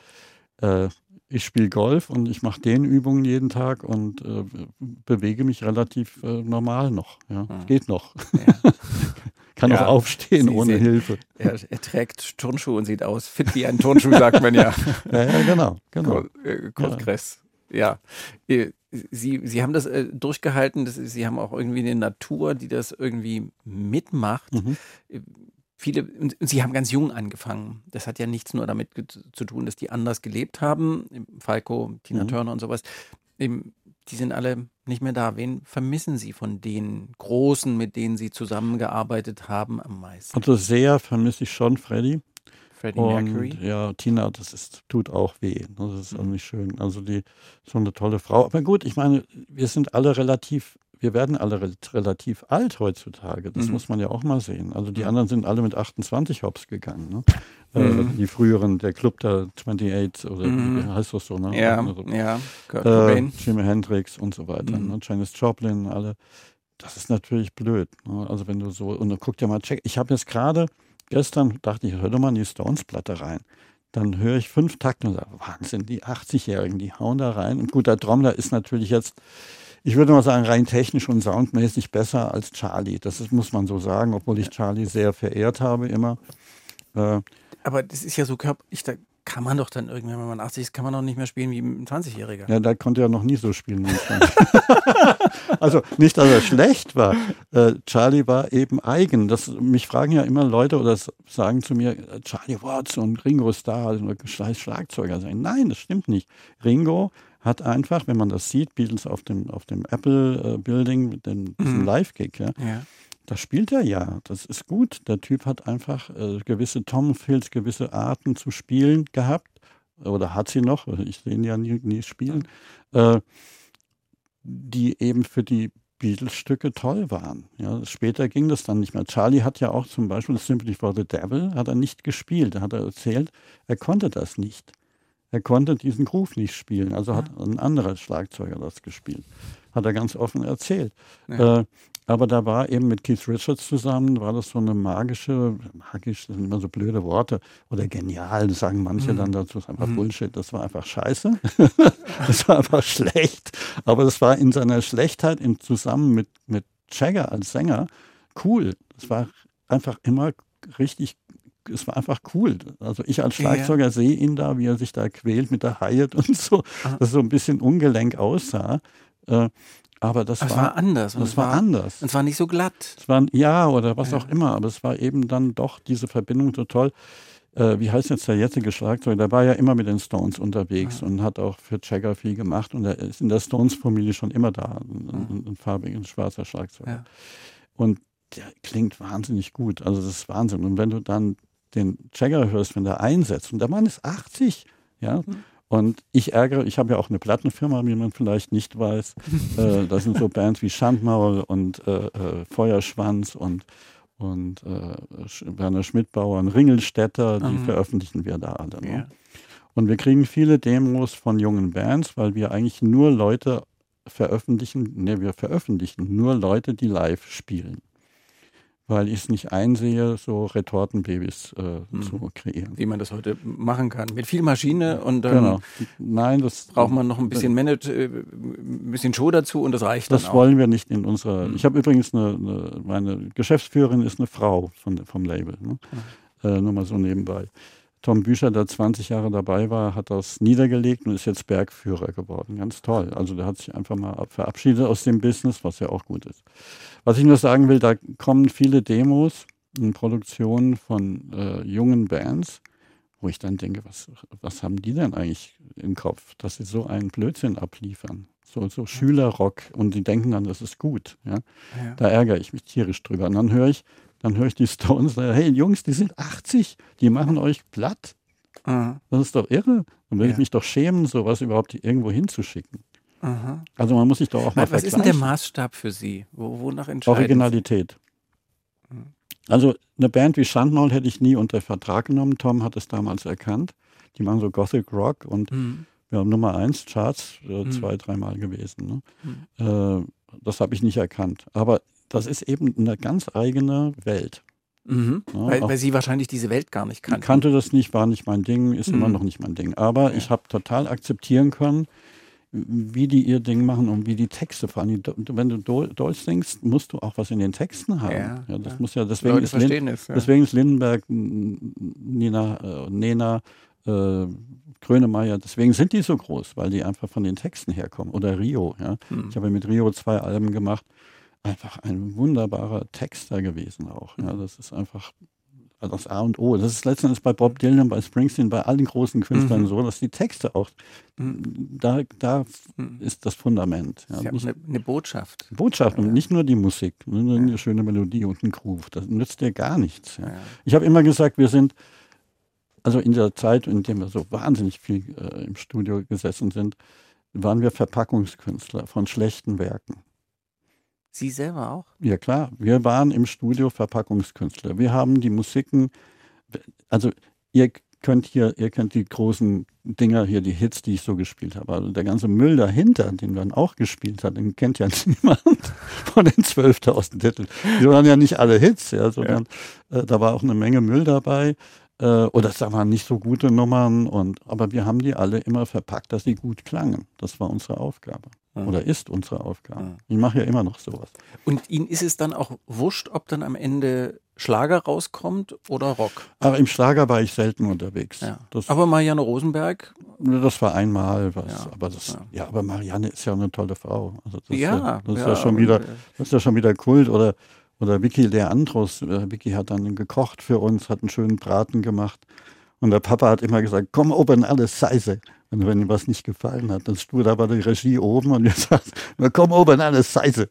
äh, ich spiele Golf und ich mache den Übungen jeden Tag und äh, bewege mich relativ äh, normal noch. Ja, hm. geht noch. Ja. kann ja, auch aufstehen ohne sehen, Hilfe. Er, er, trägt Turnschuhe und sieht aus fit wie ein Turnschuh, sagt man ja. ja, ja genau. genau. Kurt, äh, Kress. Ja. Äh, Sie, Sie haben das äh, durchgehalten, das, Sie haben auch irgendwie eine Natur, die das irgendwie mitmacht. Mhm. Äh, viele, Sie haben ganz jung angefangen. Das hat ja nichts nur damit zu tun, dass die anders gelebt haben. Falco, Tina mhm. Turner und sowas. Eben, die sind alle nicht mehr da. Wen vermissen Sie von den Großen, mit denen Sie zusammengearbeitet haben, am meisten? Also sehr vermisse ich schon Freddy. Freddie Mercury. Ja, Tina, das ist, tut auch weh. Das ist auch mhm. nicht schön. Also die so eine tolle Frau. Aber gut, ich meine, wir sind alle relativ wir werden alle re relativ alt heutzutage. Das Mhm. muss man ja auch mal sehen. Also die Mhm. anderen sind alle mit 28 hops gegangen. Ne? Äh, Mhm. die früheren, der Club der 28 oder Mhm. wie heißt das so, ne? Ja, Also, ja. Kurt äh. Jimi Hendrix und so weiter, Mhm. ne? Janis Joplin, alle. Das ist natürlich blöd. Ne? Also wenn du so, und dann guck dir mal, check. Ich habe jetzt gerade, gestern dachte ich, hör doch mal in die Stones-Platte rein. Dann höre ich fünf Takte und sage, Wahnsinn, die 80-Jährigen, die hauen da rein. Und gut, der Trommler ist natürlich jetzt, ich würde mal sagen, rein technisch und soundmäßig besser als Charlie. Das ist, muss man so sagen, obwohl ich Charlie sehr verehrt habe immer. Äh, Aber das ist ja so körperlich, da kann man doch dann irgendwann, wenn man 80 ist, kann man doch nicht mehr spielen wie ein 20-Jähriger. Ja, da konnte er noch nie so spielen. also nicht, dass er schlecht war. Äh, Charlie war eben eigen. Das, mich fragen ja immer Leute oder sagen zu mir, äh, Charlie Watts und Ringo Starr, also scheiß Schlagzeuger sein. Nein, das stimmt nicht. Ringo hat einfach, wenn man das sieht, Beatles auf dem, auf dem Apple äh, Building, mit dem, diesem Mhm. Live-Gig, ja, Ja. da spielt er ja. Das ist gut. Der Typ hat einfach äh, gewisse Tomfills, gewisse Arten zu spielen gehabt. Oder hat sie noch. Ich sehe ihn ja nie, nie spielen. Äh, die eben für die Beatles-Stücke toll waren. Ja, später ging das dann nicht mehr. Charlie hat ja auch zum Beispiel Sympathy for the Devil hat er nicht gespielt. Da hat er erzählt, er konnte das nicht. Er konnte diesen Groove nicht spielen. Also hat ein anderer Schlagzeuger das gespielt. Hat er ganz offen erzählt. Ja. Äh, aber da war eben mit Keith Richards zusammen, war das so eine magische, magisch, das sind immer so blöde Worte, oder genial, das sagen manche Mhm. dann dazu, das ist einfach Mhm. Bullshit, das war einfach scheiße, das war einfach schlecht, aber das war in seiner Schlechtheit im zusammen mit, mit Jagger als Sänger cool. Das war einfach immer richtig, es war einfach cool. Also ich als Ja. Schlagzeuger sehe ihn da, wie er sich da quält mit der Hyatt und so, Aha. das so ein bisschen ungelenk aussah. Äh, aber das Aber es war, war anders. und das es war anders. Und zwar nicht so glatt. Es war ja oder was Ja. auch immer, aber es war eben dann doch diese Verbindung so toll. Äh, wie heißt jetzt der jetzige Schlagzeuger? Der war ja immer mit den Stones unterwegs Ja. und hat auch für Jagger viel gemacht und er ist in der Stones-Familie schon immer da, ein, Ja. ein, ein farbiger, ein schwarzer Schlagzeuger. Ja. Und der klingt wahnsinnig gut. Also das ist Wahnsinn. Und wenn du dann den Jagger hörst, wenn der einsetzt, und der Mann ist 80, ja, Mhm. und ich ärgere, ich habe ja auch eine Plattenfirma, wie man vielleicht nicht weiß. äh, das sind so Bands wie Schandmaul und äh, äh, Feuerschwanz und, und äh, Werner Schmidbauer und Ringelstädter, die Mhm. veröffentlichen wir da alle. Ne? Ja. Und wir kriegen viele Demos von jungen Bands, weil wir eigentlich nur Leute veröffentlichen, ne, wir veröffentlichen nur Leute, die live spielen. Weil ich es nicht einsehe, so Retortenbabys äh, Mhm. zu kreieren. Wie man das heute machen kann. Mit viel Maschine und dann Genau. Nein, das braucht man noch ein bisschen Manage, äh, ein bisschen Show dazu und das reicht Das dann auch. wollen wir nicht in unserer. Mhm. Ich habe übrigens eine, eine, meine Geschäftsführerin ist eine Frau von, vom Label. Ne? Äh, nur mal so nebenbei. Tom Bücher, der 20 Jahre dabei war, hat das niedergelegt und ist jetzt Bergführer geworden. Ganz toll. Also der hat sich einfach mal ab- verabschiedet aus dem Business, was ja auch gut ist. Was ich nur sagen will, da kommen viele Demos in Produktionen von äh, jungen Bands, wo ich dann denke, was, was haben die denn eigentlich im Kopf, dass sie so einen Blödsinn abliefern? So, so Schülerrock und die denken dann, das ist gut. Ja? Ja. Da ärgere ich mich tierisch drüber. Und dann höre ich, dann höre ich die Stones, sagen, hey Jungs, die sind 80, die machen euch platt. Aha, Das ist doch irre. Dann würde ich Ja. mich doch schämen, sowas überhaupt irgendwo hinzuschicken. aha. Also man muss sich doch auch mal Was ist denn der vergleichen. Maßstab für Sie? Wo, wonach entscheiden Originalität. Mhm. Also eine Band wie Schandmaul hätte ich nie unter Vertrag genommen. Tom hat es damals erkannt. Die machen so Gothic Rock und Sie? Mhm. wir haben Nummer eins Charts äh, Mhm. zwei, dreimal gewesen. Mhm. Ne? Äh, das habe ich nicht erkannt. Aber das ist eben eine ganz eigene Welt. Mhm. Ja, weil, weil Sie wahrscheinlich diese Welt gar nicht Ich kannten. kannte das nicht, war nicht mein Ding, ist immer Mhm. noch nicht mein Ding. Aber Ja. ich habe total akzeptieren können, wie die ihr Ding machen und wie die Texte, vor allem, wenn du Deutsch singst, musst du auch was in den Texten haben. Ja, das ja. muss ja, deswegen Leute ist, Lin, es. Deswegen ist Lindenberg, Nina, äh, Nena, äh, Grönemeyer, deswegen sind die so groß, weil die einfach von den Texten herkommen. Oder Rio, ja. Mhm. Ich habe mit Rio zwei Alben gemacht. Einfach ein wunderbarer Texter gewesen auch. Ja, das ist einfach das A und O. Das ist letztendlich bei Bob Dylan, bei Springsteen, bei allen großen Künstlern Mhm. so, dass die Texte auch, Mhm. da, da Mhm. ist das Fundament. Ja, nicht, eine, eine Botschaft. Botschaft und Ja. nicht nur die Musik, nur eine schöne Melodie und ein Groove. Das nützt dir gar nichts. Ich habe immer gesagt, wir sind, also in der Zeit, in der wir so wahnsinnig viel äh, im Studio gesessen sind, waren wir Verpackungskünstler von schlechten Werken. Sie selber auch? Ja klar, wir waren im Studio Verpackungskünstler. Wir haben die Musiken, also ihr könnt hier, ihr kennt die großen Dinger hier, die Hits, die ich so gespielt habe. Also der ganze Müll dahinter, den man auch gespielt hat, den kennt ja niemand von den 12.000 Titeln. Die waren ja nicht alle Hits, ja, sondern ja. Äh, da war auch eine Menge Müll dabei. Äh, oder da waren nicht so gute Nummern und aber wir haben die alle immer verpackt, dass sie gut klangen. Das war unsere Aufgabe. Mhm. Oder ist unsere Aufgabe. Mhm. Ich mache ja immer noch sowas. Und Ihnen ist es dann auch wurscht, ob dann am Ende Schlager rauskommt oder Rock? Aber im Schlager war ich selten unterwegs. Ja. aber Marianne Rosenberg? Das war einmal was. Ja. Aber das, ja. ja. aber Marianne ist ja eine tolle Frau. Also das ja, ist das ist ja schon wieder, das ist ja schon wieder Kult. Oder, oder Vicky Leandros. Äh, Vicky hat dann gekocht für uns, hat einen schönen Braten gemacht. Und der Papa hat immer gesagt, komm oben alles Seise. Und wenn ihm was nicht gefallen hat, dann stuhl da war die Regie oben und wir sagten, komm oben alles Seise.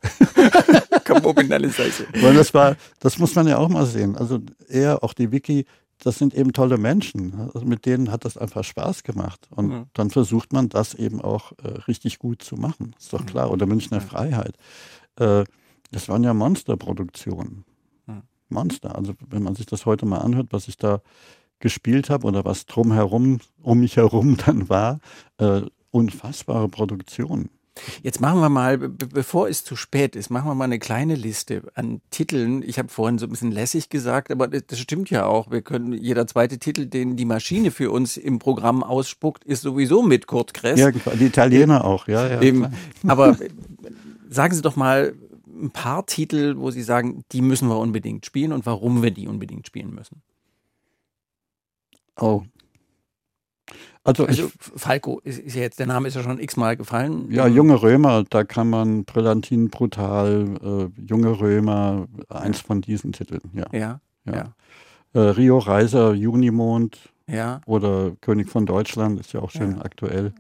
komm oben alles Seise. Weil das war, das muss man ja auch mal sehen. Also er, auch die Vicky, das sind eben tolle Menschen. Also mit denen hat das einfach Spaß gemacht. Und mhm. dann versucht man das eben auch äh, richtig gut zu machen. Ist doch mhm. klar. Oder Münchner mhm. Freiheit. Äh, das waren ja Monsterproduktionen. Mhm. Monster. Also wenn man sich das heute mal anhört, was ich da gespielt habe oder was drumherum, um mich herum dann war, äh, unfassbare Produktion. Jetzt machen wir mal, bevor es zu spät ist, machen wir mal eine kleine Liste an Titeln. Ich habe vorhin so ein bisschen lässig gesagt, aber das stimmt ja auch. Wir können jeder zweite Titel, den die Maschine für uns im Programm ausspuckt, ist sowieso mit Kurt Kress. Ja, die Italiener auch, ja. ja Dem, aber sagen Sie doch mal ein paar Titel, wo Sie sagen, die müssen wir unbedingt spielen und warum wir die unbedingt spielen müssen. Oh. Also, also Falco ist, ist, ja jetzt, der Name ist ja schon x-mal gefallen. Ja, junge Römer, da kann man Brillantin brutal, äh, junge Römer, eins von diesen Titeln, ja. Ja. ja. ja. Äh, Rio Reiser, Junimond. Ja. Oder König von Deutschland, ist ja auch schön ja. aktuell.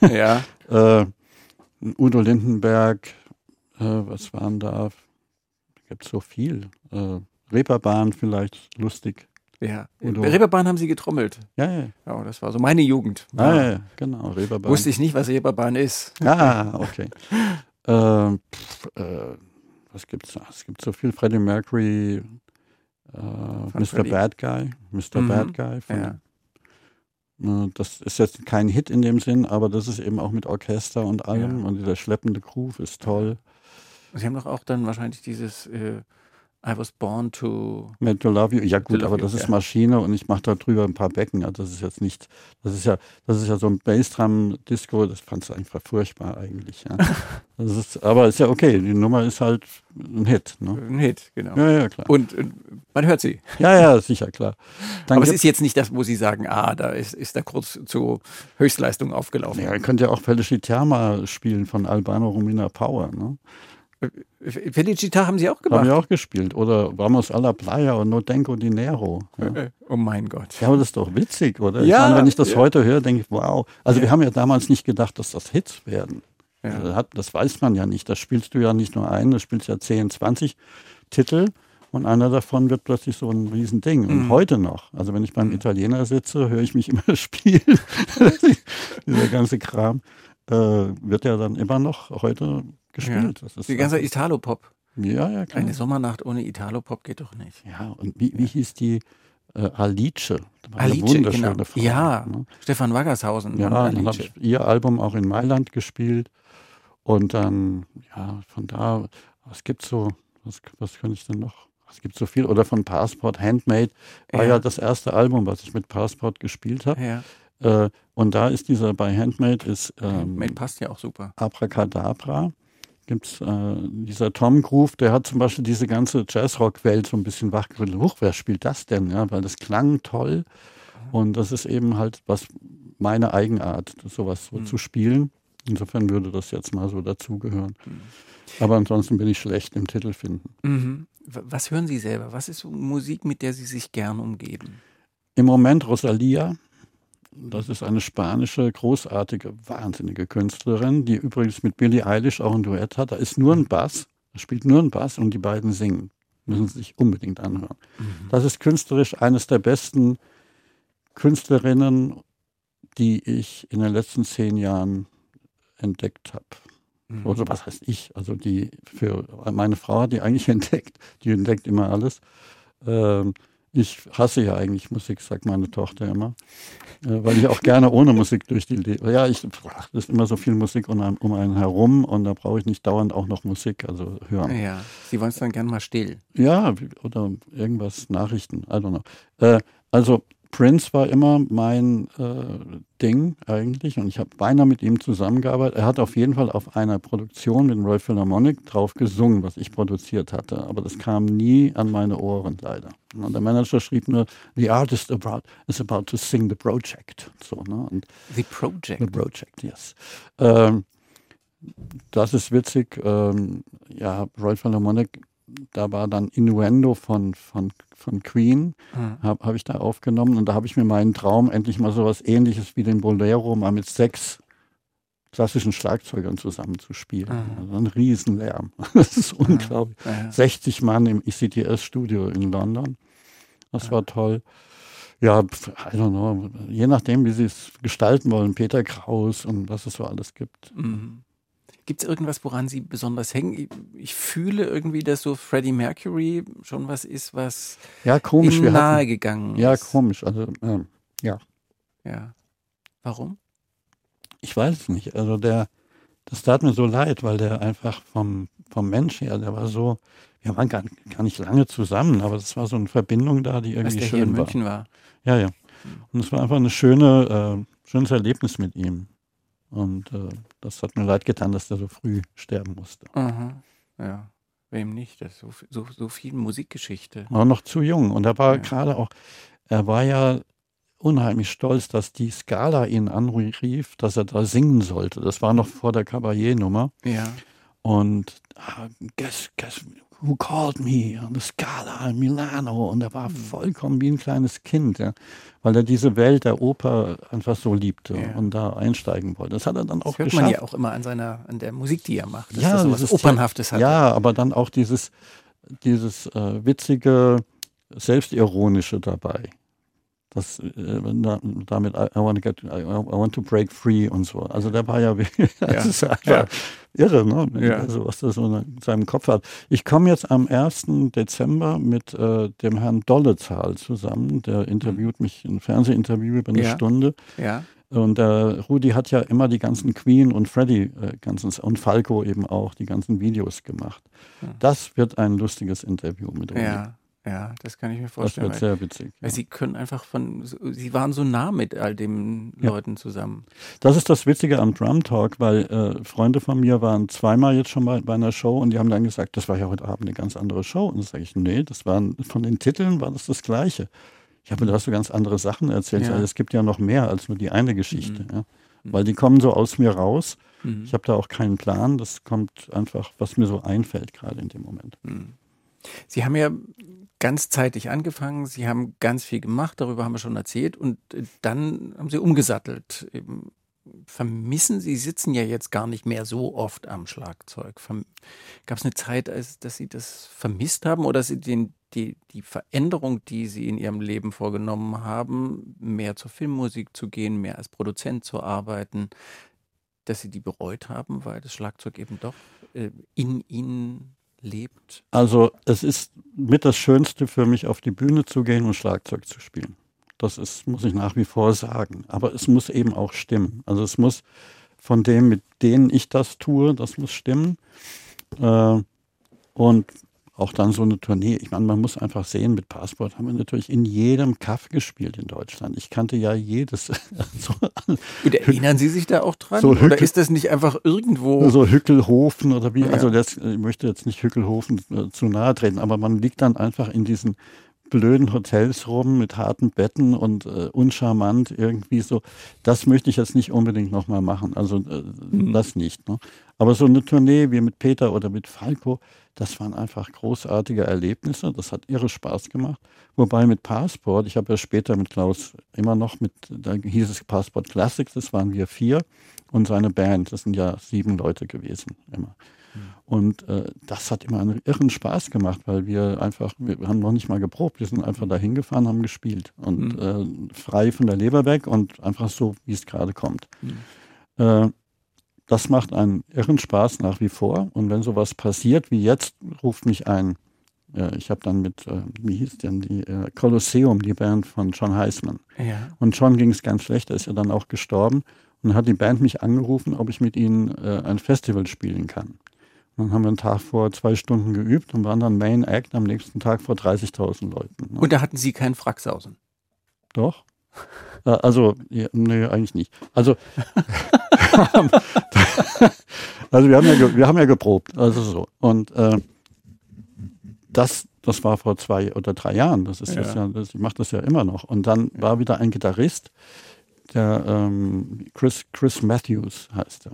Ja. ja. äh, Udo Lindenberg, äh, was waren da? Gibt so viel. Äh, Reeperbahn vielleicht, lustig. Ja, Udo. Reeperbahn haben sie getrommelt. Ja, ja. ja das war so meine Jugend. Ah, ja, ja genau, Reeperbahn. Wusste ich nicht, was Reeperbahn ist. Ah, okay. äh, pff, äh, was gibt's da? Es gibt so viel. Freddie Mercury, äh, Mr. Freddie. Bad Guy, Mr. Mhm. Bad Guy. Von, ja. Äh, das ist jetzt kein Hit in dem Sinn, aber das ist eben auch mit Orchester und allem. Ja. Und dieser schleppende Groove ist toll. Sie haben doch auch dann wahrscheinlich dieses äh, I was born to. Meant to love you. Ja gut, aber das you, ist ja. Maschine und ich mache da drüber ein paar Becken. Also das ist jetzt nicht, das ist ja, das ist ja so ein Bassdrum-Disco, das fand ich einfach furchtbar eigentlich. Ja. das ist, aber ist ja okay, die Nummer ist halt ein Hit. Ne? Ein Hit, genau. Ja, ja, klar. Und, und man hört sie. Ja, ja, sicher, klar. Dann aber es ist jetzt nicht das, wo Sie sagen, ah, da ist, ist er kurz zu Höchstleistung aufgelaufen. Ja, ihr könnt ja auch Felicitama spielen von Albano Romina Power. Ne? Felicita haben Sie auch gemacht? Haben wir auch gespielt. Oder Vamos a la Playa und No Tengo Dinero. Ja. Äh, oh mein Gott. Ja, aber das ist doch witzig, oder? Ja. Ich meine, wenn ich das ja. heute höre, denke ich, wow. Also ja. wir haben ja damals nicht gedacht, dass das Hits werden. Ja. Das weiß man ja nicht. Das spielst du ja nicht nur ein, das spielst ja 10, 20 Titel und einer davon wird plötzlich so ein Riesending. Und mhm. heute noch. Also wenn ich beim mhm. Italiener sitze, höre ich mich immer spielen. Dieser ganze Kram äh, wird ja dann immer noch heute gespielt. Ja. Die ganze Italo-Pop. Ja, ja, klar. Eine Sommernacht ohne Italo-Pop geht doch nicht. Ja, und wie, wie hieß die äh, Alice? Alice, genau. Frau, ja, ne? Stefan Waggershausen. Ja, dann habe ich ihr Album auch in Mailand gespielt. Und dann, ja, von da, was gibt's so, was, was kann ich denn noch? Es gibt so viel. Oder von Passport, Handmade, war ja, ja das erste Album, was ich mit Passport gespielt habe. Ja. Äh, und da ist dieser bei Handmade ist ähm, Handmade passt ja auch super. Abracadabra gibt es äh, dieser Tom Groove, der hat zum Beispiel diese ganze Jazzrock-Welt so ein bisschen wachgerüttelt. Huch, wer spielt das denn? Ja, weil das klang toll. Und das ist eben halt was meine Eigenart, sowas so mhm. zu spielen. Insofern würde das jetzt mal so dazugehören. Mhm. Aber ansonsten bin ich schlecht im Titel finden. Mhm. Was hören Sie selber? Was ist Musik, mit der Sie sich gern umgeben? Im Moment Rosalia. Das ist eine spanische, großartige, wahnsinnige Künstlerin, die übrigens mit Billie Eilish auch ein Duett hat. Da ist nur ein Bass, da spielt nur ein Bass und die beiden singen. Müssen Sie sich unbedingt anhören. Mhm. Das ist künstlerisch eines der besten Künstlerinnen, die ich in den letzten zehn Jahren entdeckt habe. Mhm. Also was heißt ich? Also die für meine Frau hat die eigentlich entdeckt. Die entdeckt immer alles. Ähm, ich hasse ja eigentlich Musik, sagt meine Tochter immer. Äh, weil ich auch gerne ohne Musik durch die Leben. Ja, ich, ach, ist immer so viel Musik um einen, um einen herum und da brauche ich nicht dauernd auch noch Musik, also hören. Ja, Sie wollen es dann gerne mal still. Ja, oder irgendwas, Nachrichten, I don't know. Äh, also Prince war immer mein äh, Ding eigentlich und ich habe beinahe mit ihm zusammengearbeitet. Er hat auf jeden Fall auf einer Produktion mit dem Royal Philharmonic drauf gesungen, was ich produziert hatte, aber das kam nie an meine Ohren leider. Und der Manager schrieb nur, the artist about, is about to sing the project. So, ne? und the Project? The Project, yes. Ähm, das ist witzig. Ähm, ja, Royal Philharmonic da war dann Innuendo von, von, von Queen, mhm. habe hab ich da aufgenommen und da habe ich mir meinen Traum, endlich mal sowas ähnliches wie den Bolero mal mit sechs klassischen Schlagzeugern zusammenzuspielen. Mhm. Also ein Riesenlärm. Das ist unglaublich. Ja. 60 Mann im ECTS-Studio in London. Das ja. war toll. Ja, I don't know, je nachdem, wie sie es gestalten wollen, Peter Kraus und was es so alles gibt. Mhm. Gibt es irgendwas, woran Sie besonders hängen? Ich, fühle irgendwie, dass so Freddie Mercury schon was ist, was ja, komisch. Ihnen nahe gegangen ist. Ja, komisch. Also, ähm, ja. Ja. Warum? Ich weiß es nicht. Also der, das tat mir so leid, weil der einfach vom, vom Mensch her, der war so, wir waren gar, gar nicht lange zusammen, aber es war so eine Verbindung da, die irgendwie schön hier in war. München war. Ja, ja. Und es war einfach eine schöne, äh, schönes Erlebnis mit ihm. Und äh, das hat mir leid getan, dass der so früh sterben musste. Aha. Ja, wem nicht? Das ist so, so, so viel Musikgeschichte. War noch zu jung. Und er war ja. gerade auch, er war ja unheimlich stolz, dass die Skala ihn anrief, dass er da singen sollte. Das war noch vor der Caballé-Nummer. Ja. Und ah, guess, guess, Who Called Me on the Scala in Milano und er war hm. vollkommen wie ein kleines Kind, ja, weil er diese Welt der Oper einfach so liebte ja. und da einsteigen wollte. Das hat er dann auch das hört geschafft. man ja auch immer an seiner, an der Musik, die er macht, dass ja, das was Opernhaftes hat. Ja, aber dann auch dieses, dieses äh, witzige, selbstironische dabei das, äh, damit I, want get, I, want to break free und so. Also der war ja, das ist einfach ja. irre, ne? Ja. Also, was das so in seinem Kopf hat. Ich komme jetzt am 1. Dezember mit äh, dem Herrn Dollezahl zusammen. Der interviewt mich, ein Fernsehinterview über eine ja. Stunde. Ja. Und der Rudi hat ja immer die ganzen Queen und Freddy äh, ganzen, und Falco eben auch die ganzen Videos gemacht. Das wird ein lustiges Interview mit Rudi. Ja. Ja, das kann ich mir vorstellen. Das wird sehr witzig. Weil ja. Sie können einfach von, Sie waren so nah mit all den ja. Leuten zusammen. Das ist das Witzige am Drum Talk, weil äh, Freunde von mir waren zweimal jetzt schon bei, bei einer Show und die haben dann gesagt, das war ja heute Abend eine ganz andere Show. Und dann sage ich, nee, das waren, von den Titeln war das das Gleiche. Ich habe, da hast du ganz andere Sachen erzählt. Ja. Also es gibt ja noch mehr als nur die eine Geschichte. Mhm. Ja. Mhm. Weil die kommen so aus mir raus. Mhm. Ich habe da auch keinen Plan. Das kommt einfach, was mir so einfällt gerade in dem Moment. Mhm. Sie haben ja ganzzeitig angefangen, Sie haben ganz viel gemacht, darüber haben wir schon erzählt, und äh, dann haben Sie umgesattelt. Vermissen Sie, Sie sitzen ja jetzt gar nicht mehr so oft am Schlagzeug. Gab es eine Zeit, als, dass Sie das vermisst haben oder Sie den, die, die Veränderung, die Sie in Ihrem Leben vorgenommen haben, mehr zur Filmmusik zu gehen, mehr als Produzent zu arbeiten, dass Sie die bereut haben, weil das Schlagzeug eben doch äh, in Ihnen lebt? Also es ist mit das Schönste für mich, auf die Bühne zu gehen und Schlagzeug zu spielen. Das ist, muss ich nach wie vor sagen. Aber es muss eben auch stimmen. Also es muss von dem, mit denen ich das tue, das muss stimmen. Äh, und auch dann so eine Tournee. Ich meine, man muss einfach sehen, mit Passport haben wir natürlich in jedem Kaff gespielt in Deutschland. Ich kannte ja jedes. so, erinnern Sie sich da auch dran? So oder ist das nicht einfach irgendwo? So Hückelhofen oder wie? Ja. Also das, ich möchte jetzt nicht Hückelhofen äh, zu nahe treten, aber man liegt dann einfach in diesen blöden Hotels rum mit harten Betten und äh, uncharmant irgendwie so. Das möchte ich jetzt nicht unbedingt nochmal machen. Also äh, mhm. das nicht. Ne? Aber so eine Tournee wie mit Peter oder mit Falco, das waren einfach großartige Erlebnisse. Das hat irre Spaß gemacht. Wobei mit Passport, ich habe ja später mit Klaus immer noch mit, da hieß es Passport Classics, das waren wir vier und seine Band, das sind ja sieben Leute gewesen immer. Mhm. Und äh, das hat immer einen irren Spaß gemacht, weil wir einfach, wir haben noch nicht mal geprobt, wir sind einfach da hingefahren, haben gespielt und mhm. äh, frei von der Leber weg und einfach so, wie es gerade kommt. Mhm. Äh, das macht einen irren Spaß nach wie vor. Und wenn sowas passiert wie jetzt, ruft mich ein. Äh, ich habe dann mit, äh, wie hieß denn die, äh, Colosseum, die Band von John Heisman. Ja. Und John ging es ganz schlecht, er ist ja dann auch gestorben. Und dann hat die Band mich angerufen, ob ich mit ihnen äh, ein Festival spielen kann. Und dann haben wir einen Tag vor zwei Stunden geübt und waren dann Main Act am nächsten Tag vor 30.000 Leuten. Ne? Und da hatten Sie keinen Fracksausen. Doch. Äh, Also, ja, nee, eigentlich nicht. Also, also wir, haben ja, wir haben ja geprobt, also so. Und äh, das, das war vor zwei oder drei Jahren. Das ist Ja. jetzt ja, das, ich mache das ja immer noch. Und dann war wieder ein Gitarrist, der ähm, Chris, Chris Matthews heißt er.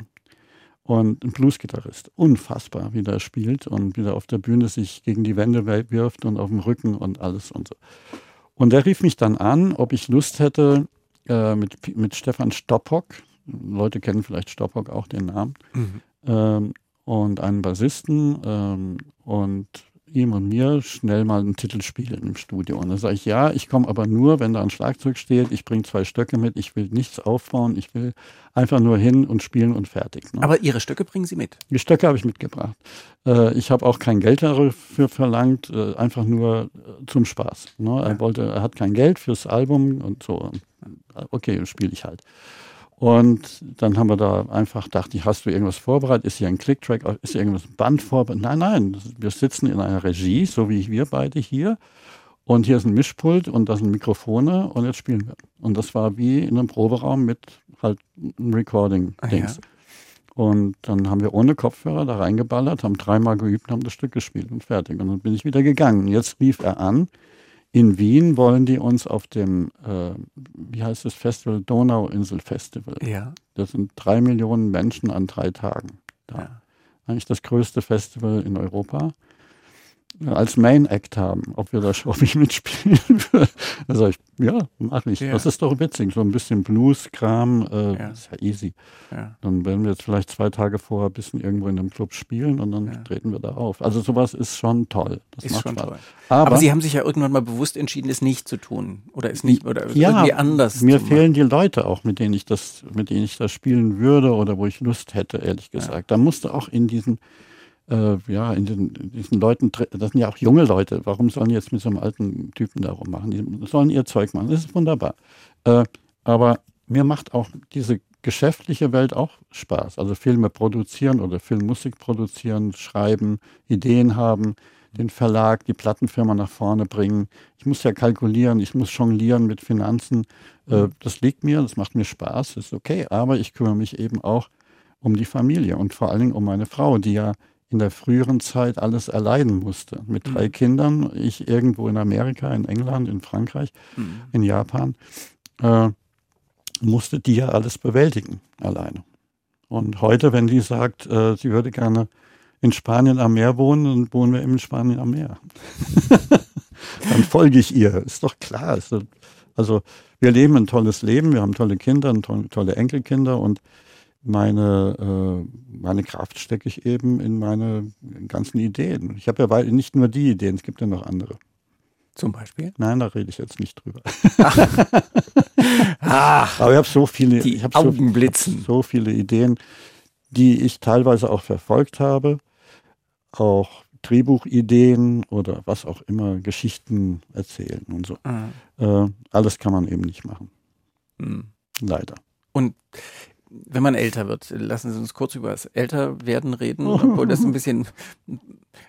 Und ein Bluesgitarrist. Unfassbar, wie der spielt und wie der auf der Bühne sich gegen die Wände wirft und auf dem Rücken und alles und so. Und der rief mich dann an, ob ich Lust hätte, äh, mit, mit Stefan Stoppock, Leute kennen vielleicht Stoppock auch den Namen, ähm, und einen Bassisten ähm, und ihm und mir schnell mal einen Titel spielen im Studio. Und dann sage ich, ja, ich komme aber nur, wenn da ein Schlagzeug steht, ich bringe zwei Stöcke mit, ich will nichts aufbauen, ich will einfach nur hin und spielen und fertig. Ne? Aber Ihre Stöcke bringen Sie mit. Die Stöcke habe ich mitgebracht. Äh, ich habe auch kein Geld dafür verlangt, äh, einfach nur äh, zum Spaß. Ne? Er wollte, er hat kein Geld fürs Album und so. Okay, spiele ich halt. Und dann haben wir da einfach gedacht, hast du irgendwas vorbereitet? Ist hier ein Clicktrack? Ist hier irgendwas ein Band vorbereitet? Nein, nein, wir sitzen in einer Regie, so wie wir beide hier. Und hier ist ein Mischpult und da sind Mikrofone und jetzt spielen wir. Und das war wie in einem Proberaum mit halt einem Recording-Dings. Ah, Und dann haben wir ohne Kopfhörer da reingeballert, haben dreimal geübt, haben das Stück gespielt und fertig. Und dann bin ich wieder gegangen. Jetzt rief er an, in Wien wollen die uns auf dem, äh, wie heißt das Festival, Donauinsel Festival. Ja. Das sind drei Millionen Menschen an drei Tagen. Da. Ja. Eigentlich das größte Festival in Europa. Als Main Act haben, ob wir da ob ich mitspielen würde. Da sage ich, ja, mache ich. Ja. Das ist doch witzig. So ein bisschen Blues-Kram, äh, Ja. ist ja easy. Ja. Dann werden wir jetzt vielleicht zwei Tage vorher ein bisschen irgendwo in einem Club spielen und dann treten wir da auf. Also sowas ist schon toll. Das Ist macht schon Spaß. toll. Aber, Aber, Sie haben sich ja irgendwann mal bewusst entschieden, es nicht zu tun. Oder es nicht, oder irgendwie anders mir fehlen die Leute auch, mit denen ich das, mit denen ich das spielen würde oder wo ich Lust hätte, ehrlich gesagt. Da musste auch in diesen, äh, ja, in, den, diesen Leuten, das sind ja auch junge Leute. Warum sollen die jetzt mit so einem alten Typen da rummachen? Die sollen ihr Zeug machen. Das ist wunderbar. Äh, aber mir macht auch diese geschäftliche Welt auch Spaß. Also Filme produzieren oder Filmmusik produzieren, schreiben, Ideen haben, den Verlag, die Plattenfirma nach vorne bringen. Ich muss ja kalkulieren, ich muss jonglieren mit Finanzen. Äh, das liegt mir, das macht mir Spaß, ist okay. Aber ich kümmere mich eben auch um die Familie und vor allen Dingen um meine Frau, die ja in der früheren Zeit alles erleiden musste. Mit drei Kindern, ich irgendwo in Amerika, in England, in Frankreich, Mhm. in Japan, äh, musste die ja alles bewältigen alleine. Und heute, wenn die sagt, äh, sie würde gerne in Spanien am Meer wohnen, dann wohnen wir in Spanien am Meer. dann folge ich ihr, ist doch klar. Doch, also wir leben ein tolles Leben, wir haben tolle Kinder, tolle Enkelkinder und meine, äh, meine Kraft stecke ich eben in meine ganzen Ideen. Ich habe ja nicht nur die Ideen, es gibt ja noch andere. Zum Beispiel. Nein, da rede ich jetzt nicht drüber. Ach, Aber ich habe so viele, die ich habe so, so viele Ideen, die ich teilweise auch verfolgt habe, auch Drehbuchideen oder was auch immer, Geschichten erzählen und so. Ah, Äh, alles kann man eben nicht machen, hm. leider. Und wenn man älter wird, lassen Sie uns kurz über das Älterwerden reden, obwohl das ein bisschen,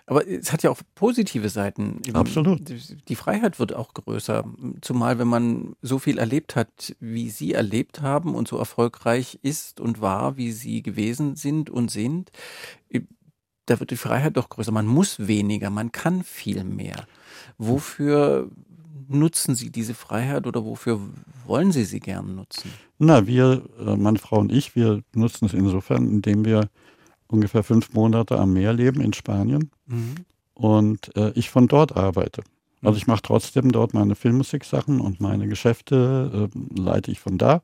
aber es hat ja auch positive Seiten. Absolut. Die Freiheit wird auch größer, zumal wenn man so viel erlebt hat, wie Sie erlebt haben und so erfolgreich ist und war, wie Sie gewesen sind und sind, da wird die Freiheit doch größer. Man muss weniger, man kann viel mehr. Wofür nutzen Sie diese Freiheit oder wofür wollen Sie sie gern nutzen? Na, wir, äh, meine Frau und ich, wir nutzen es insofern, indem wir ungefähr fünf Monate am Meer leben in Spanien Mhm. und äh, ich von dort arbeite. Also ich mache trotzdem dort meine Filmmusik-Sachen und meine Geschäfte äh, leite ich von da.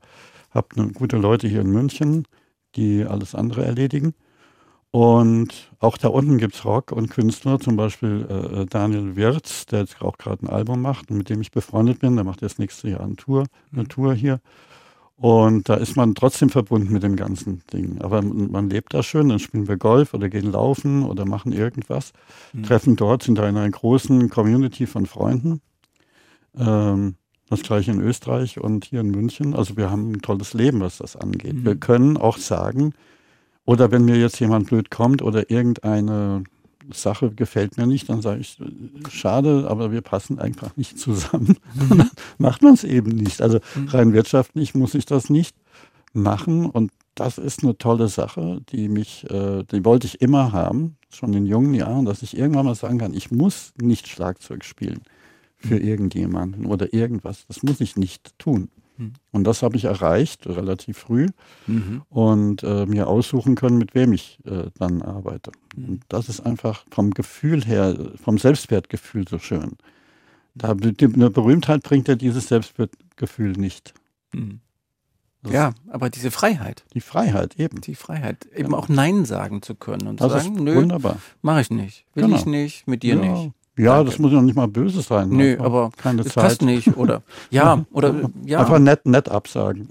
Habe ne, gute Leute hier in München, die alles andere erledigen. Und auch da unten gibt es Rock und Künstler, zum Beispiel äh, Daniel Wirz, der jetzt auch gerade ein Album macht und mit dem ich befreundet bin. Der macht jetzt nächstes Jahr eine Tour, eine Tour hier. Und da ist man trotzdem verbunden mit dem ganzen Ding. Aber man lebt da schön, dann spielen wir Golf oder gehen laufen oder machen irgendwas, mhm. treffen dort, sind da in einer großen Community von Freunden. Ähm, das gleiche in Österreich und hier in München. Also wir haben ein tolles Leben, was das angeht. Mhm. Wir können auch sagen, oder wenn mir jetzt jemand blöd kommt oder irgendeine Sache gefällt mir nicht, dann sage ich, schade, aber wir passen einfach nicht zusammen. Mhm. dann macht man es eben nicht. Also mhm. rein wirtschaftlich muss ich das nicht machen und das ist eine tolle Sache, die mich, äh, die wollte ich immer haben, schon in jungen Jahren, dass ich irgendwann mal sagen kann, ich muss nicht Schlagzeug spielen für mhm. irgendjemanden oder irgendwas. Das muss ich nicht tun. Mhm. Und das habe ich erreicht, relativ früh, mhm. und äh, mir aussuchen können, mit wem ich äh, dann arbeite. Mhm. Und das ist einfach vom Gefühl her, vom Selbstwertgefühl so schön. Da, die, eine Berühmtheit bringt ja dieses Selbstwertgefühl nicht. Mhm. Ja, aber diese Freiheit. Die Freiheit eben. Die Freiheit, eben ja. auch Nein sagen zu können und das sagen, nö, mache ich nicht, will genau. ich nicht, mit dir ja. nicht. Ja, Danke. das muss ja nicht mal böse sein. Nö, aber keine das Zeit. passt nicht. Oder ja, oder ja. Einfach nett, nett absagen.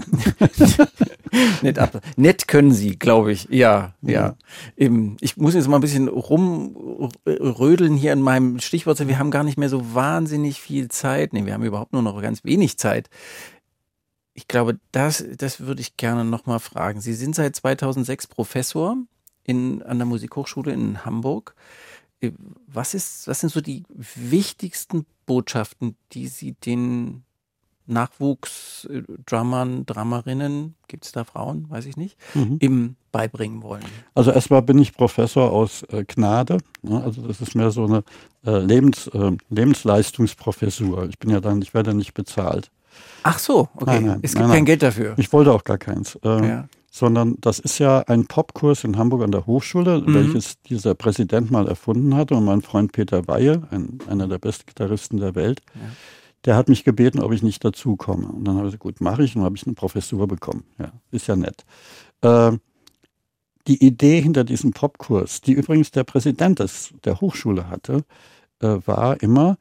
nett ab. Nett können sie, glaube ich. Ja, ja. ja. Ich muss jetzt mal ein bisschen rumrödeln hier in meinem Stichwort. Wir haben gar nicht mehr so wahnsinnig viel Zeit. Nee, wir haben überhaupt nur noch ganz wenig Zeit. Ich glaube, das, das würde ich gerne nochmal fragen. Sie sind seit 2006 Professor in, an der Musikhochschule in Hamburg. Was, ist, was sind so die wichtigsten Botschaften, die Sie den Nachwuchsdrummern, Drummerinnen, gibt es da Frauen, weiß ich nicht, mhm. im beibringen wollen? Also erstmal bin ich Professor aus äh, Gnade. Ne? Also das ist mehr so eine äh, Lebens, äh, Lebensleistungsprofessur. Ich bin ja dann, ich werde nicht bezahlt. Ach so, okay. Nein, nein, es gibt nein, kein Geld dafür. Ich wollte auch gar keins. Ähm, ja sondern das ist ja ein Popkurs in Hamburg an der Hochschule, mhm. welches dieser Präsident mal erfunden hatte. Und mein Freund Peter Weihe, ein, einer der besten Gitarristen der Welt, ja. der hat mich gebeten, ob ich nicht dazukomme. Und dann habe ich gesagt, gut, mache ich. Und habe ich eine Professur bekommen. Ja, ist ja nett. Äh, die Idee hinter diesem Popkurs, die übrigens der Präsident des, der Hochschule hatte, äh, war immer,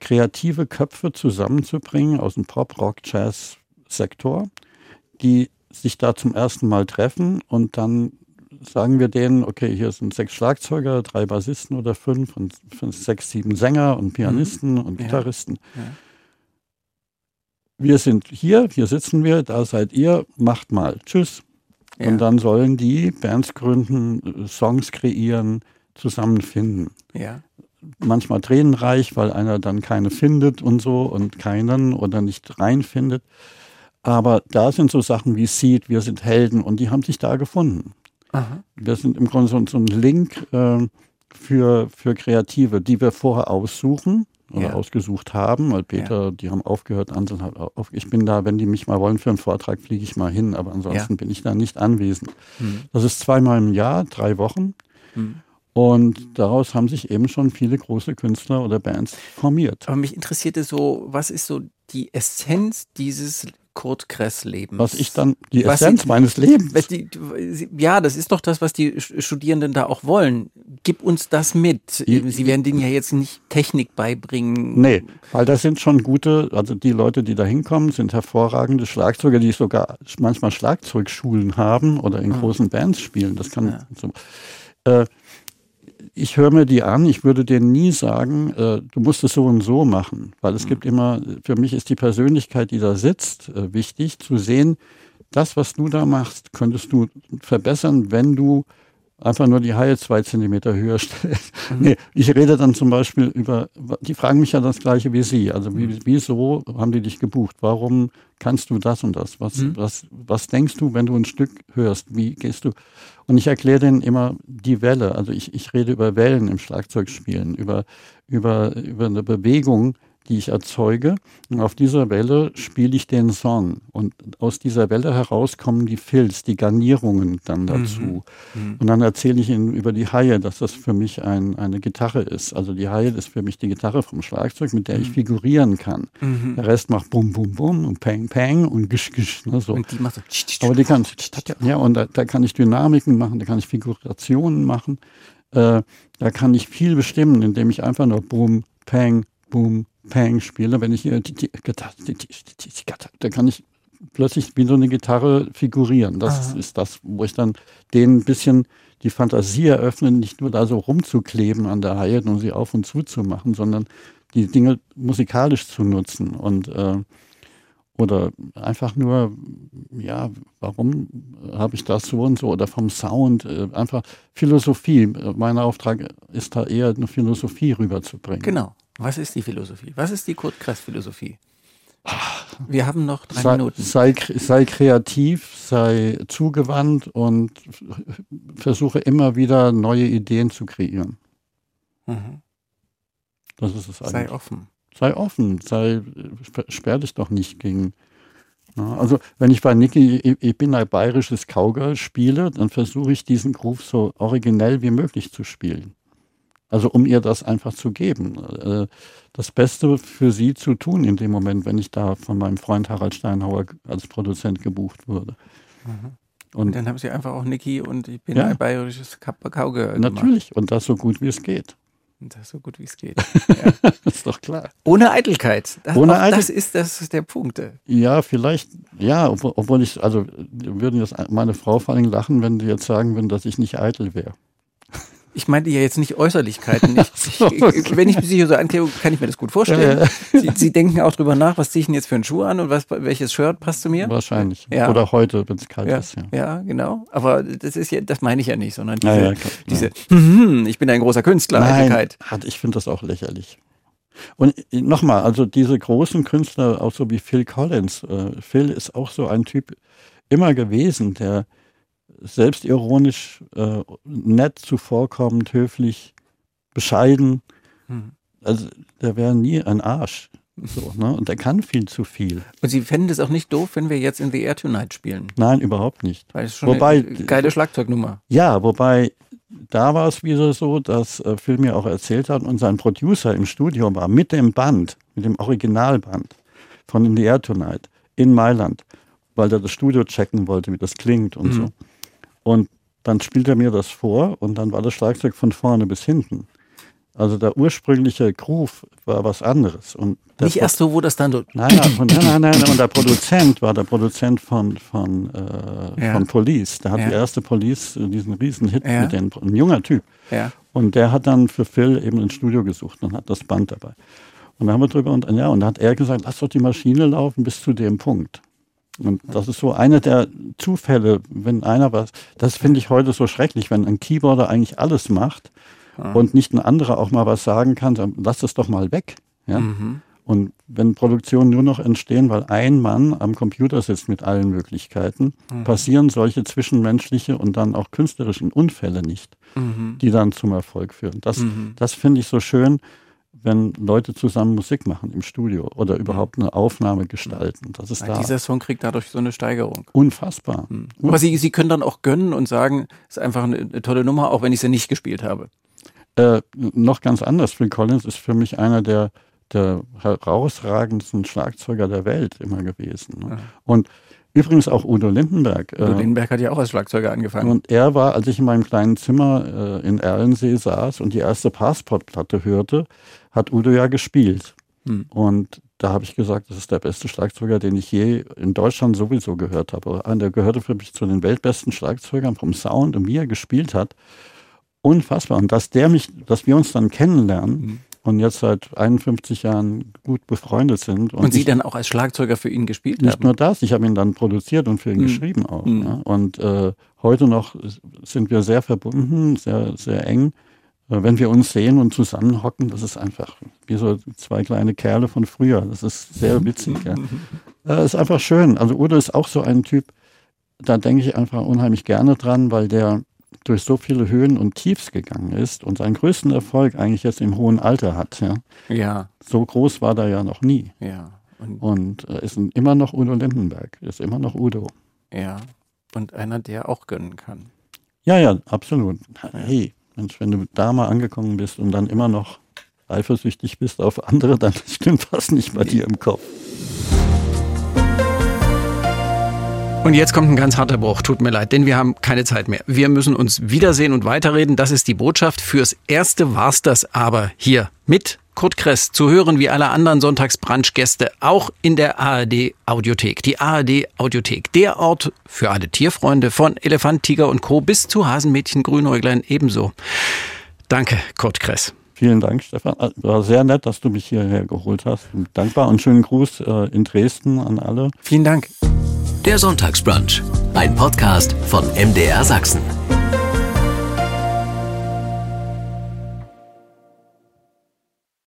kreative Köpfe zusammenzubringen aus dem Pop, Rock, Jazz Sektor, die sich da zum ersten Mal treffen und dann sagen wir denen, okay, hier sind sechs Schlagzeuger, drei Bassisten oder fünf und fünf, sechs, sieben Sänger und Pianisten mhm. und Gitarristen. Ja. Ja. Wir sind hier, hier sitzen wir, da seid ihr, macht mal. Tschüss. Ja. Und dann sollen die Bands gründen, Songs kreieren, zusammenfinden. Ja. Manchmal tränenreich, weil einer dann keine findet und so und keinen oder nicht reinfindet. Aber da sind so Sachen wie Seed, wir sind Helden und die haben sich da gefunden. Aha. Wir sind im Grunde so, so ein Link äh, für, für Kreative, die wir vorher aussuchen oder ja. ausgesucht haben, weil Peter, ja. die haben aufgehört, Anseln hat auf, ich bin da, wenn die mich mal wollen für einen Vortrag, fliege ich mal hin, aber ansonsten ja. bin ich da nicht anwesend. Hm. Das ist zweimal im Jahr, drei Wochen. Hm. Und daraus haben sich eben schon viele große Künstler oder Bands formiert. Aber mich interessierte so, was ist so die Essenz dieses Kurt Kress Lebens. Was ich dann, die Essenz sie, meines Lebens. Die, ja, das ist doch das, was die Studierenden da auch wollen. Gib uns das mit. Sie werden denen ja jetzt nicht Technik beibringen. Nee, weil das sind schon gute, also die Leute, die da hinkommen, sind hervorragende Schlagzeuger, die sogar manchmal Schlagzeugschulen haben oder in ah. großen Bands spielen. Das kann ja. so. Äh, ich höre mir die an, ich würde denen nie sagen, äh, du musst es so und so machen, weil es mhm. gibt immer, für mich ist die Persönlichkeit, die da sitzt, äh, wichtig zu sehen, das, was du da machst, könntest du verbessern, wenn du einfach nur die Haie zwei Zentimeter höher stellen. Mhm. Nee, ich rede dann zum Beispiel über, die fragen mich ja das gleiche wie Sie. Also wie, mhm. wieso haben die dich gebucht? Warum kannst du das und das? Was, mhm. was, was denkst du, wenn du ein Stück hörst? Wie gehst du? Und ich erkläre denen immer die Welle. Also ich, ich rede über Wellen im Schlagzeugspielen, über, über, über eine Bewegung, die ich erzeuge. Und auf dieser Welle spiele ich den Song. Und aus dieser Welle heraus kommen die Fills, die Garnierungen dann mhm. dazu. Mhm. Und dann erzähle ich ihnen über die Haie, dass das für mich ein, eine Gitarre ist. Also die Haie ist für mich die Gitarre vom Schlagzeug, mit der mhm. ich figurieren kann. Mhm. Der Rest macht Bum, Bum, Bum und Peng, Peng und Gisch, Gisch. Ne, so. Und die macht so Aber die kann, ja, und da, da kann ich Dynamiken machen, da kann ich Figurationen machen. Äh, da kann ich viel bestimmen, indem ich einfach nur Bum, Peng, Boom, Pang spiele, wenn ich hier die, die, da kann ich plötzlich wie so eine Gitarre figurieren. Das Aha. ist das, wo ich dann denen ein bisschen die Fantasie eröffne, nicht nur da so rumzukleben an der Haie und sie auf und zu zu machen, sondern die Dinge musikalisch zu nutzen und äh, oder einfach nur, ja, warum habe ich das so und so oder vom Sound, äh, einfach Philosophie. Mein Auftrag ist da eher eine Philosophie rüberzubringen. Genau. Was ist die Philosophie? Was ist die Kurt Kress Philosophie? Wir haben noch drei sei, Minuten. Sei, sei kreativ, sei zugewandt und versuche immer wieder neue Ideen zu kreieren. Mhm. Das ist es eigentlich. Sei offen. sei offen, sei, sperr dich doch nicht gegen. Ja, also wenn ich bei Niki, ich, ich bin ein bayerisches Cowgirl spiele, dann versuche ich diesen Groove so originell wie möglich zu spielen. Also um ihr das einfach zu geben. Äh, Das Beste für sie zu tun in dem Moment, wenn ich da von meinem Freund Harald Steinhauer als Produzent gebucht wurde. Mhm. Und Und dann haben sie einfach auch Niki und ich bin Ja. ein bayerisches Kaugehör gemacht. natürlich, und das so gut wie es geht. Und das so gut wie es geht. Das ist doch klar. Ohne Eitelkeit. Das, Ohne Eitel- das ist das ist der Punkt. Ja, vielleicht, ja, obwohl, obwohl ich, also würden jetzt meine Frau vor allem lachen, wenn die jetzt sagen würden, dass ich nicht eitel wäre. Ich meinte ja jetzt nicht Äußerlichkeiten. Ich, ich, wenn ich mich hier so anklebe, kann ich mir das gut vorstellen. Sie, Sie denken auch drüber nach, was ziehe ich denn jetzt für einen Schuh an und was, welches Shirt passt zu mir? Wahrscheinlich. Ja. Oder heute, wenn es kalt Ja, ist. Ja. ja, genau. Aber das ist ja, das meine ich ja nicht, sondern Ja, diese, ja, klar. diese hm, ich bin ein großer Künstler, Nein, ich finde das auch lächerlich. Und nochmal, also diese großen Künstler, auch so wie Phil Collins, äh, Phil ist auch so ein Typ immer gewesen, der selbstironisch, äh, nett zuvorkommend, höflich, bescheiden. Hm. Also der wäre nie ein Arsch. So, ne? Und der kann viel zu viel. Und Sie fänden es auch nicht doof, wenn wir jetzt in The Air Tonight spielen. Nein, überhaupt nicht. Weil es schon Wobei- eine geile Schlagzeugnummer. Ja, wobei da war es wieder so, dass äh, Phil mir auch erzählt hat und sein Producer im Studio war mit dem Band, mit dem Originalband von In the Air Tonight in Mailand, weil er das Studio checken wollte, wie das klingt und Mhm. so. Und dann spielt er mir das vor und dann war das Schlagzeug von vorne bis hinten. Also der ursprüngliche Groove war was anderes. Und Nicht erst so, wo das dann so. Nein, nein, nein, nein, nein, und der Produzent war der Produzent von, von, äh, Ja. von Police. Der hat Ja. die erste Police, äh, diesen riesen Hit Ja. mit den, ein junger Typ. Ja. Und der hat dann für Phil eben ein Studio gesucht und hat das Band dabei. Und da haben wir drüber und ja, und da hat er gesagt, lass doch die Maschine laufen bis zu dem Punkt. Und das ist so einer der Zufälle, wenn einer was, das finde ich heute so schrecklich, wenn ein Keyboarder eigentlich alles macht Ah. und nicht ein anderer auch mal was sagen kann, dann lass es doch mal weg. Ja? Mhm. Und wenn Produktionen nur noch entstehen, weil ein Mann am Computer sitzt mit allen Möglichkeiten, Mhm. passieren solche zwischenmenschliche und dann auch künstlerischen Unfälle nicht, Mhm. die dann zum Erfolg führen. Das, Mhm. das finde ich so schön, wenn Leute zusammen Musik machen im Studio oder überhaupt eine Aufnahme gestalten. Das ist da Dieser Song kriegt dadurch so eine Steigerung. unfassbar. Mhm. Aber Sie, Sie können dann auch gönnen und sagen, es ist einfach eine, eine tolle Nummer, auch wenn ich sie nicht gespielt habe. Äh, noch ganz anders. Phil Collins ist für mich einer der, der herausragendsten Schlagzeuger der Welt immer gewesen. Ne? Ja. Und übrigens auch Udo Lindenberg. Udo äh, Lindenberg hat ja auch als Schlagzeuger angefangen. Und er war, als ich in meinem kleinen Zimmer äh, in Erlensee saß und die erste Passportplatte hörte, hat Udo ja gespielt. Hm. Und da habe ich gesagt, das ist der beste Schlagzeuger, den ich je in Deutschland sowieso gehört habe. Und Der gehörte für mich zu den weltbesten Schlagzeugern vom Sound und wie er gespielt hat. Unfassbar. Und dass der mich, dass wir uns dann kennenlernen Mhm. und jetzt seit 51 Jahren gut befreundet sind. Und, Sie ich- dann auch als Schlagzeuger für ihn gespielt nicht haben. nur das, ich habe ihn dann produziert und für ihn Mhm. geschrieben auch. Mhm. Ja. Und äh, heute noch sind wir sehr verbunden, sehr, sehr eng. Äh, Wenn wir uns sehen und zusammenhocken, das ist einfach wie so zwei kleine Kerle von früher. Das ist sehr witzig. Ja. Äh, ist einfach schön. Also Udo ist auch so ein Typ, da denke ich einfach unheimlich gerne dran, weil der durch so viele Höhen und Tiefs gegangen ist und seinen größten Erfolg eigentlich jetzt im hohen Alter hat. Ja. Ja, So groß war der ja noch nie. ja. Und, Und äh, ist immer noch Udo Lindenberg, ist immer noch Udo. ja. Und einer, der auch gönnen kann. Ja, ja, absolut. Hey, Mensch, wenn du da mal angekommen bist und dann immer noch eifersüchtig bist auf andere, dann stimmt was nicht bei dir im Kopf. Und jetzt kommt ein ganz harter Bruch, tut mir leid, denn wir haben keine Zeit mehr. Wir müssen uns wiedersehen und weiterreden. Das ist die Botschaft. Fürs Erste war's das aber hier mit Kurt Kress zu hören wie alle anderen Sonntagsbrunch-Gäste auch in der ARD Audiothek. Die ARD Audiothek, der Ort für alle Tierfreunde von Elefant, Tiger und Co. bis zu Hasenmädchen, Grünäuglein ebenso. Danke, Kurt Kress. Vielen Dank, Stefan. Äh, war sehr nett, dass du mich hierher geholt hast. Dankbar und schönen Gruß äh, in Dresden an alle. Vielen Dank. Der Sonntagsbrunch, ein Podcast von MDR Sachsen.